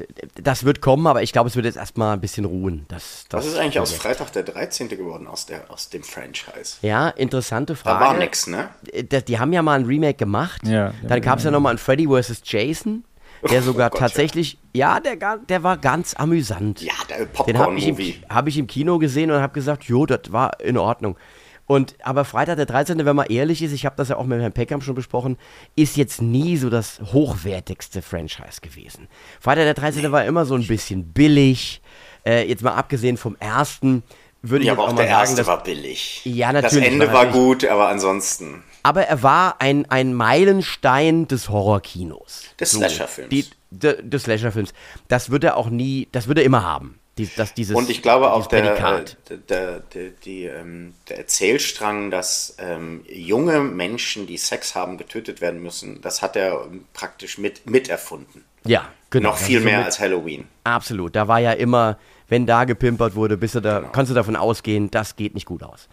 das wird kommen, aber ich glaube, es wird jetzt erstmal ein bisschen ruhen. Das, das Was ist eigentlich aus Freitag der 13. geworden, aus, der, aus dem Franchise? Ja, interessante Da Frage. war nix, ne? Äh, das- Die haben ja mal ein Remake gemacht. Ja, Dann gab es ja nochmal ein Freddy vs. Jason, der (laughs) sogar Oh Gott, tatsächlich, ja, der, ga- der war ganz amüsant. Ja, der Den habe ich, im- Popcorn-Movie. hab ich im Kino gesehen und habe gesagt, jo, das war in Ordnung. Und aber Freitag der 13., wenn man ehrlich ist, ich habe das ja auch mit Herrn Peckham schon besprochen, ist jetzt nie so das hochwertigste Franchise gewesen. Freitag der 13. war immer so ein bisschen billig. Äh, jetzt mal abgesehen vom ersten, würde ich Ja, aber auch mal der sagen, erste dass, war billig. Ja, Das natürlich, Ende war gut, aber ansonsten. aber er war ein, ein Meilenstein des Horrorkinos. Des Slasher-Films. Die- de- Des Slasher-Films. Das wird er auch nie, das wird er immer haben. Die, das, dieses, Und ich glaube auch der, äh, der, der, die, ähm, der Erzählstrang, dass ähm, junge Menschen, die Sex haben, getötet werden müssen, das hat er ähm, praktisch mit, miterfunden. Ja, genau. Noch viel mehr somit- als Halloween. Absolut. Da war ja immer, wenn da gepimpert wurde, bist du da, Genau. kannst du davon ausgehen, das geht nicht gut aus.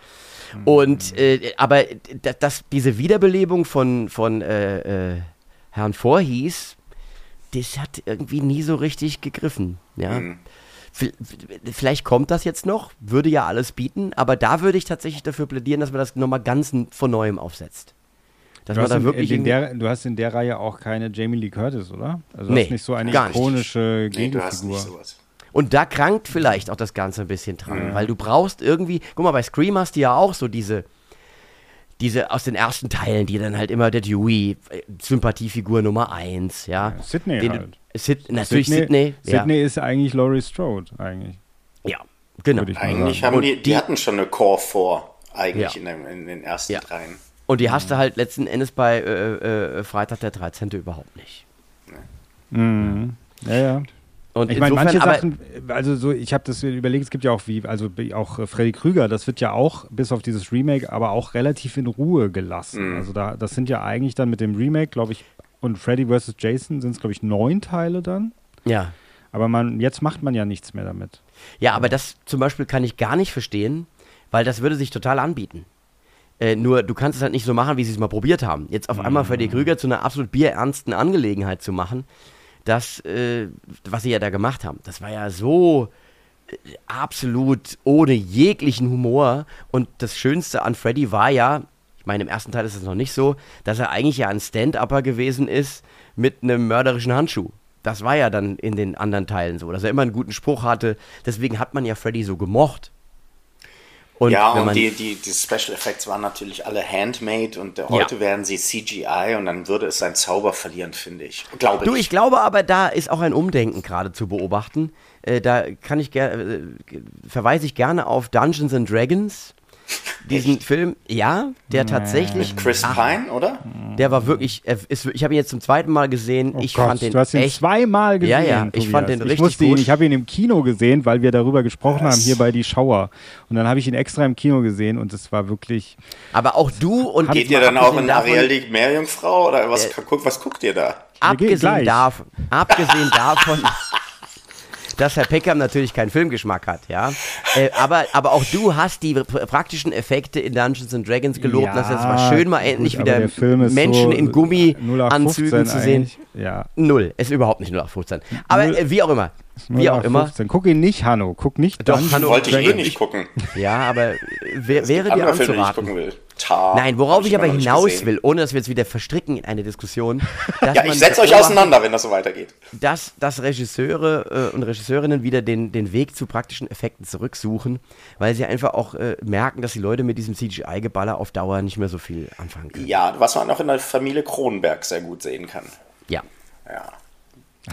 Und äh, aber das, diese Wiederbelebung von, von äh, äh, Herrn Vorhies, das hat irgendwie nie so richtig gegriffen. Ja. Mhm. Vielleicht kommt das jetzt noch, würde ja alles bieten, aber da würde ich tatsächlich dafür plädieren, dass man das nochmal ganz von neuem aufsetzt. Dass Du man hast, da in, wirklich in der, du hast in der Reihe auch keine Jamie Lee Curtis, oder? Also Nee, hast nicht so eine nicht. ikonische Nee, du hast Gegenfigur. nicht sowas. Und da krankt vielleicht auch das Ganze ein bisschen dran, weil du brauchst irgendwie, guck mal, bei Scream hast du ja auch so diese, diese aus den ersten Teilen, die dann halt immer der Dewey, äh, Sympathiefigur Nummer eins, ja. Ja, Sydney Den, halt. Sid, natürlich Sydney, Sydney ist eigentlich Laurie Strode, eigentlich. ja. ja, genau. Eigentlich haben die, die- hatten schon eine Core 4, eigentlich Ja. in, dem, in den ersten Ja. dreien. Und die hast du halt letzten Endes bei äh, äh, Freitag der 13. überhaupt nicht. Mhm. Ja, ja. Und Ich meine, manche Sachen, also so, ich habe das überlegt, es gibt ja auch wie, also auch äh, Freddy Krüger, das wird ja auch, bis auf dieses Remake, aber auch relativ in Ruhe gelassen. Also da, das sind ja eigentlich dann mit dem Remake, glaube ich, und Freddy vs. Jason sind es, glaube ich, neun Teile dann. ja. Aber man, jetzt macht man ja nichts mehr damit. Ja, aber das zum Beispiel kann ich gar nicht verstehen, weil das würde sich total anbieten. Äh, nur du kannst es halt nicht so machen, wie sie es mal probiert haben. Jetzt auf einmal Freddy Krüger zu einer absolut bierernsten Angelegenheit zu machen, das, äh, was sie ja da gemacht haben, das war ja so äh, absolut ohne jeglichen Humor. Und das Schönste an Freddy war ja, ich meine, im ersten Teil ist es noch nicht so, dass er eigentlich ja ein Stand-Upper gewesen ist mit einem mörderischen Handschuh. Das war ja dann in den anderen Teilen so, dass er immer einen guten Spruch hatte. Deswegen hat man ja Freddy so gemocht. Und ja, und die, die, die Special Effects waren natürlich alle handmade und heute werden sie CGI und dann würde es seinen Zauber verlieren, finde ich. Glaube Du, ich. ich glaube aber, da ist auch ein Umdenken gerade zu beobachten. Äh, da kann ich äh, verweise ich gerne auf Dungeons and Dragons. Diesen Film, ja, der tatsächlich, Mit Chris Ach, Pine, oder? der war wirklich, er ist, ich habe ihn jetzt zum zweiten Mal gesehen. Oh ich Gott, fand den du hast ihn echt zweimal gesehen. Ja, ja, ich fand den ich richtig musste gut. Ihn, ich habe ihn im Kino gesehen, weil wir darüber gesprochen Was? haben, hier bei Die Schauer. Und dann habe ich ihn extra im Kino gesehen und es war wirklich. Aber auch du und Geht ihr dann auch in Ariel die Meerjungfrau oder was, Äh, was guckt ihr da? Abgesehen (laughs) davon, abgesehen davon, dass Herr Peckham natürlich keinen Filmgeschmack hat, ja. Äh, aber, aber auch du hast die pr- praktischen Effekte in Dungeons and Dragons gelobt. Ja, das ist mal schön, mal endlich gut, wieder Menschen so in 0815 Gummianzügen zu sehen. Ja. Null. Ist überhaupt nicht 0815. Aber äh, wie auch immer. Wie auch immer. 0815. Guck ihn nicht, Hanno. Guck nicht. Doch, Hanno, Wollte ich eh nicht gucken. Ja, aber wär, wäre dir Andere Filme, die ich anzuraten. gucken will. Tar. Nein, worauf ich aber hinaus gesehen. will, ohne dass wir jetzt wieder verstricken in eine Diskussion. (laughs) dass Ja, man ich setze euch auseinander, wenn das so weitergeht. Dass, dass Regisseure äh, und Regisseurinnen wieder den, den Weg zu praktischen Effekten zurücksuchen, weil sie einfach auch äh, merken, dass die Leute mit diesem CGI-Geballer auf Dauer nicht mehr so viel anfangen können. Ja, was man auch in der Familie Kronenberg sehr gut sehen kann. Ja. Ja.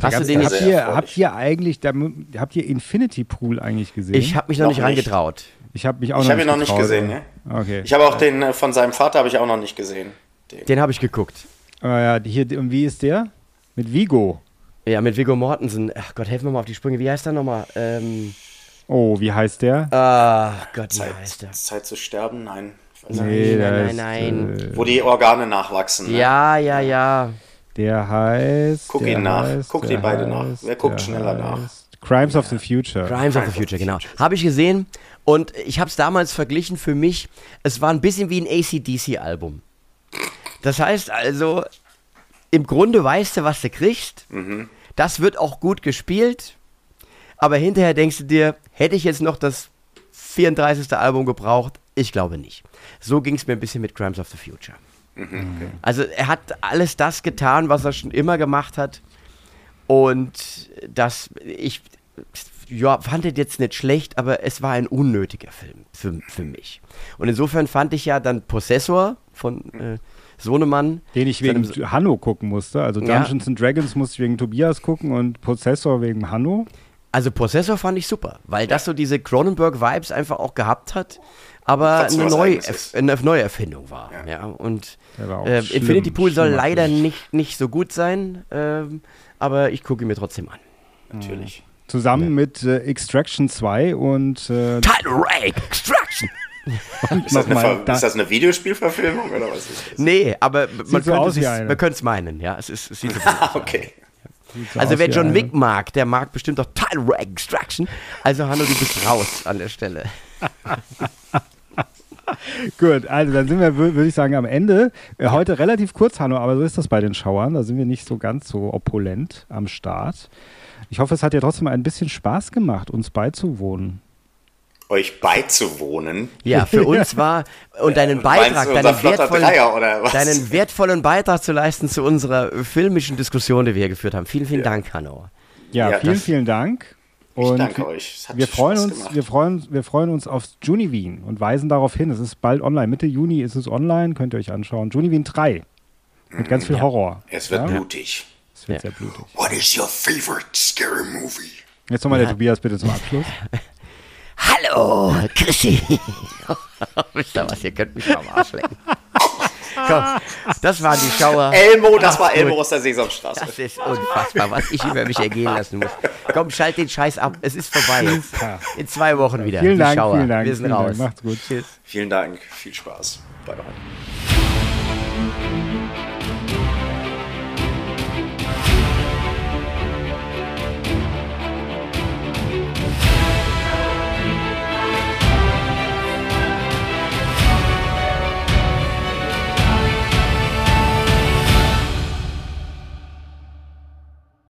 Hast du den habt, nicht? ihr, habt ihr eigentlich, da, habt ihr Infinity Pool eigentlich gesehen? Ich habe mich noch, Noch nicht nicht. reingetraut. ich habe mich auch Ich noch habe ihn noch nicht gesehen, aber- Okay. Ich habe auch den äh, von seinem Vater habe ich auch noch nicht gesehen. Den. Den habe ich geguckt. Ah ja, hier, und wie ist der? Mit Vigo. Ja, mit Viggo Mortensen. Ach Gott, helfen wir mal auf die Sprünge. Wie heißt der nochmal? Ähm, Oh, wie heißt der? ah, Gott, wie Zeit, heißt der? Zeit zu sterben? Nein. Nein, nicht. der nein, ist, nein, Äh, Wo die Organe nachwachsen. Ne? Ja, ja, ja. Der heißt. Guck ihn nach. Heißt, Guck die beide nach. Wer guckt schneller nach? Crimes of the Future. Crimes of the Future, genau. Habe ich gesehen und ich habe es damals verglichen für mich. Es war ein bisschen wie ein ACDC-Album. Das heißt also, im Grunde weißt du, was du kriegst. Das wird auch gut gespielt. Aber hinterher denkst du dir, hätte ich jetzt noch das 34. Album gebraucht? Ich glaube nicht. So ging es mir ein bisschen mit Crimes of the Future. Also er hat alles das getan, was er schon immer gemacht hat. Und das, ich ja, fand es jetzt nicht schlecht, aber es war ein unnötiger Film für, für mich. Und insofern fand ich ja dann Possessor von äh, Sohnemann. Den ich wegen seinem- Hanno gucken musste. Also Ja. Dungeons and Dragons musste ich wegen Tobias gucken und Possessor wegen Hanno. Also Possessor fand ich super, weil das so diese Cronenberg-Vibes einfach auch gehabt hat, aber eine, Neu eine Neuerfindung war. Ja. und Der war äh, schlimm, Infinity Pool soll leider nicht, nicht so gut sein, ähm, aber ich gucke ihn mir trotzdem an. Natürlich. Zusammen mit äh, Extraction 2 und äh, Title Ray Extraction! (laughs) Ist das, eine, da- ist das eine Videospielverfilmung oder was ist das? Nee, aber man so könnte es eine. man könnte es meinen, ja. Es, ist, es sieht so aus. Ah, (laughs) okay. so Also wer John Wick mag, der mag bestimmt auch Title Ray Extraction. Also Hanno, du bist raus an der Stelle. (laughs) (laughs) Gut, also dann sind wir, wür- würde ich sagen, am Ende. Äh, heute relativ kurz, Hanno, aber so ist das bei den Schauern. Da sind wir nicht so ganz so opulent am Start. Ich hoffe, es hat dir trotzdem ein bisschen Spaß gemacht, uns beizuwohnen. Euch beizuwohnen. Ja, für (laughs) uns war und deinen Beitrag, deinen wertvollen, Dreier oder was? (laughs) deinen wertvollen Beitrag zu leisten zu unserer filmischen Diskussion, die wir hier geführt haben. Vielen, vielen Dank, Hanno. Ja, Ja, vielen, vielen Dank. Ich Und danke euch. Es hat wir freuen Spaß uns, gemacht. wir freuen, wir freuen uns auf Junivin und weisen darauf hin. Es ist bald online. Mitte Juni ist es online, könnt ihr euch anschauen. Junivin 3. Mit ganz viel Horror. Es wird Ja? blutig. Es wird Ja. sehr blutig. What is your favorite scary movie? Jetzt nochmal der Tobias bitte zum Abschluss. (laughs) Hallo, Chrissy. (laughs) Wisst ihr was, ihr könnt mich mal am Arsch lecken. Komm, das waren die Schauer. Elmo, das war Macht's Elmo gut. aus der Sesamstraße. Das ist unfassbar, was ich über mich ergehen lassen muss. Komm, schalt den Scheiß ab. Es ist vorbei. In zwei Wochen wieder. Vielen die Dank, Schauer. vielen Dank. Wir sind vielen raus. Dank. Macht's gut. Tschüss. Vielen Dank, viel Spaß. Bye bye.